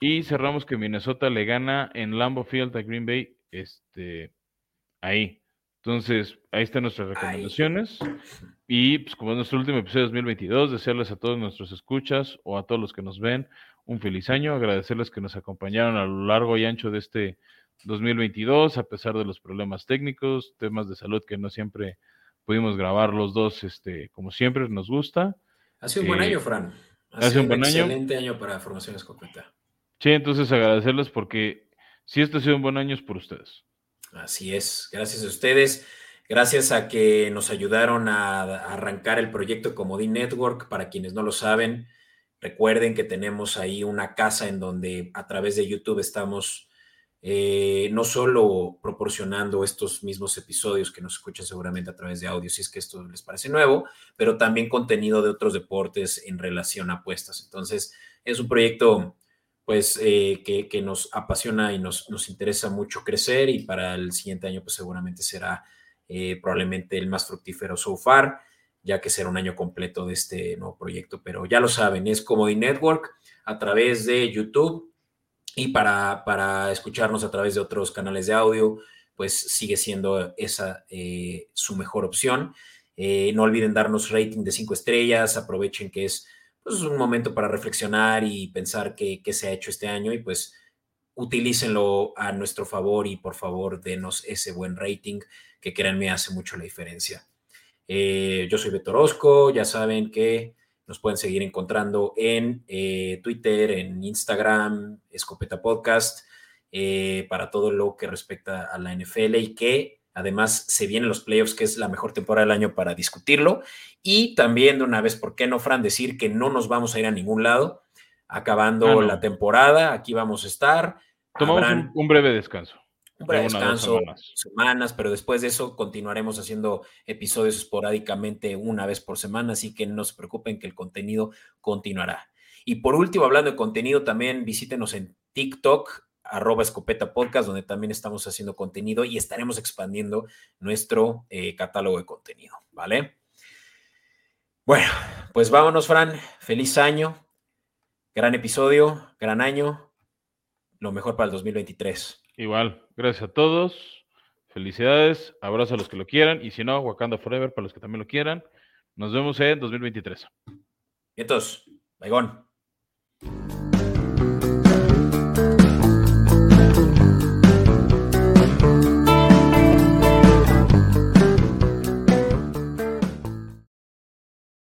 Y cerramos que Minnesota le gana en Lambeau Field a Green Bay. Este, ahí. Entonces, ahí están nuestras recomendaciones. Y pues como es nuestro último episodio de 2022, desearles a todos nuestros escuchas o a todos los que nos ven un feliz año, agradecerles que nos acompañaron a lo largo y ancho de este 2022, a pesar de los problemas técnicos, temas de salud que no siempre pudimos grabar los dos, este, como siempre nos gusta. Ha sido un buen año, Fran. Ha, sido un buen año. excelente año para Formación Escopeta. Sí, entonces agradecerles porque si esto ha sido un buen año es por ustedes. Así es, gracias a ustedes. Gracias a que nos ayudaron a, arrancar el proyecto Comodín Network. Para quienes no lo saben, recuerden que tenemos ahí una casa en donde a través de YouTube estamos eh, no solo proporcionando estos mismos episodios que nos escuchan seguramente a través de audio, si es que esto les parece nuevo, pero también contenido de otros deportes en relación a apuestas. Entonces, es un proyecto pues eh, que, nos apasiona y nos, nos interesa mucho crecer y para el siguiente año pues seguramente será eh, probablemente el más fructífero so far, ya que será un año completo de este nuevo proyecto. Pero ya lo saben, es Comedy Network a través de YouTube y para, para escucharnos a través de otros canales de audio, pues sigue siendo esa eh, su mejor opción. Eh, no olviden darnos rating de cinco estrellas, aprovechen que es pues, un momento para reflexionar y pensar qué, se ha hecho este año y pues utilícenlo a nuestro favor y por favor denos ese buen rating que créanme hace mucho la diferencia. Eh, yo soy Beto Orozco, ya saben que nos pueden seguir encontrando en eh, Twitter, en Instagram, Escopeta Podcast, eh, para todo lo que respecta a la NFL y que además se vienen los playoffs, que es la mejor temporada del año para discutirlo. Y también de una vez, ¿por qué no, Fran? Decir que no nos vamos a ir a ningún lado acabando la temporada, aquí vamos a estar. Tomamos un, breve descanso. Un breve descanso, semanas. pero después de eso continuaremos haciendo episodios esporádicamente una vez por semana, así que no se preocupen que el contenido continuará. Y por último, hablando de contenido, también visítenos en TikTok, arroba escopeta podcast, donde también estamos haciendo contenido y estaremos expandiendo nuestro eh, catálogo de contenido, ¿vale? Bueno, pues vámonos, Fran. Feliz año. Gran episodio, gran año. Lo mejor para el 2023. Igual, gracias a todos. Felicidades, abrazo a los que lo quieran y si no, Wakanda Forever para los que también lo quieran. Nos vemos en 2023. Vientos, Baigón.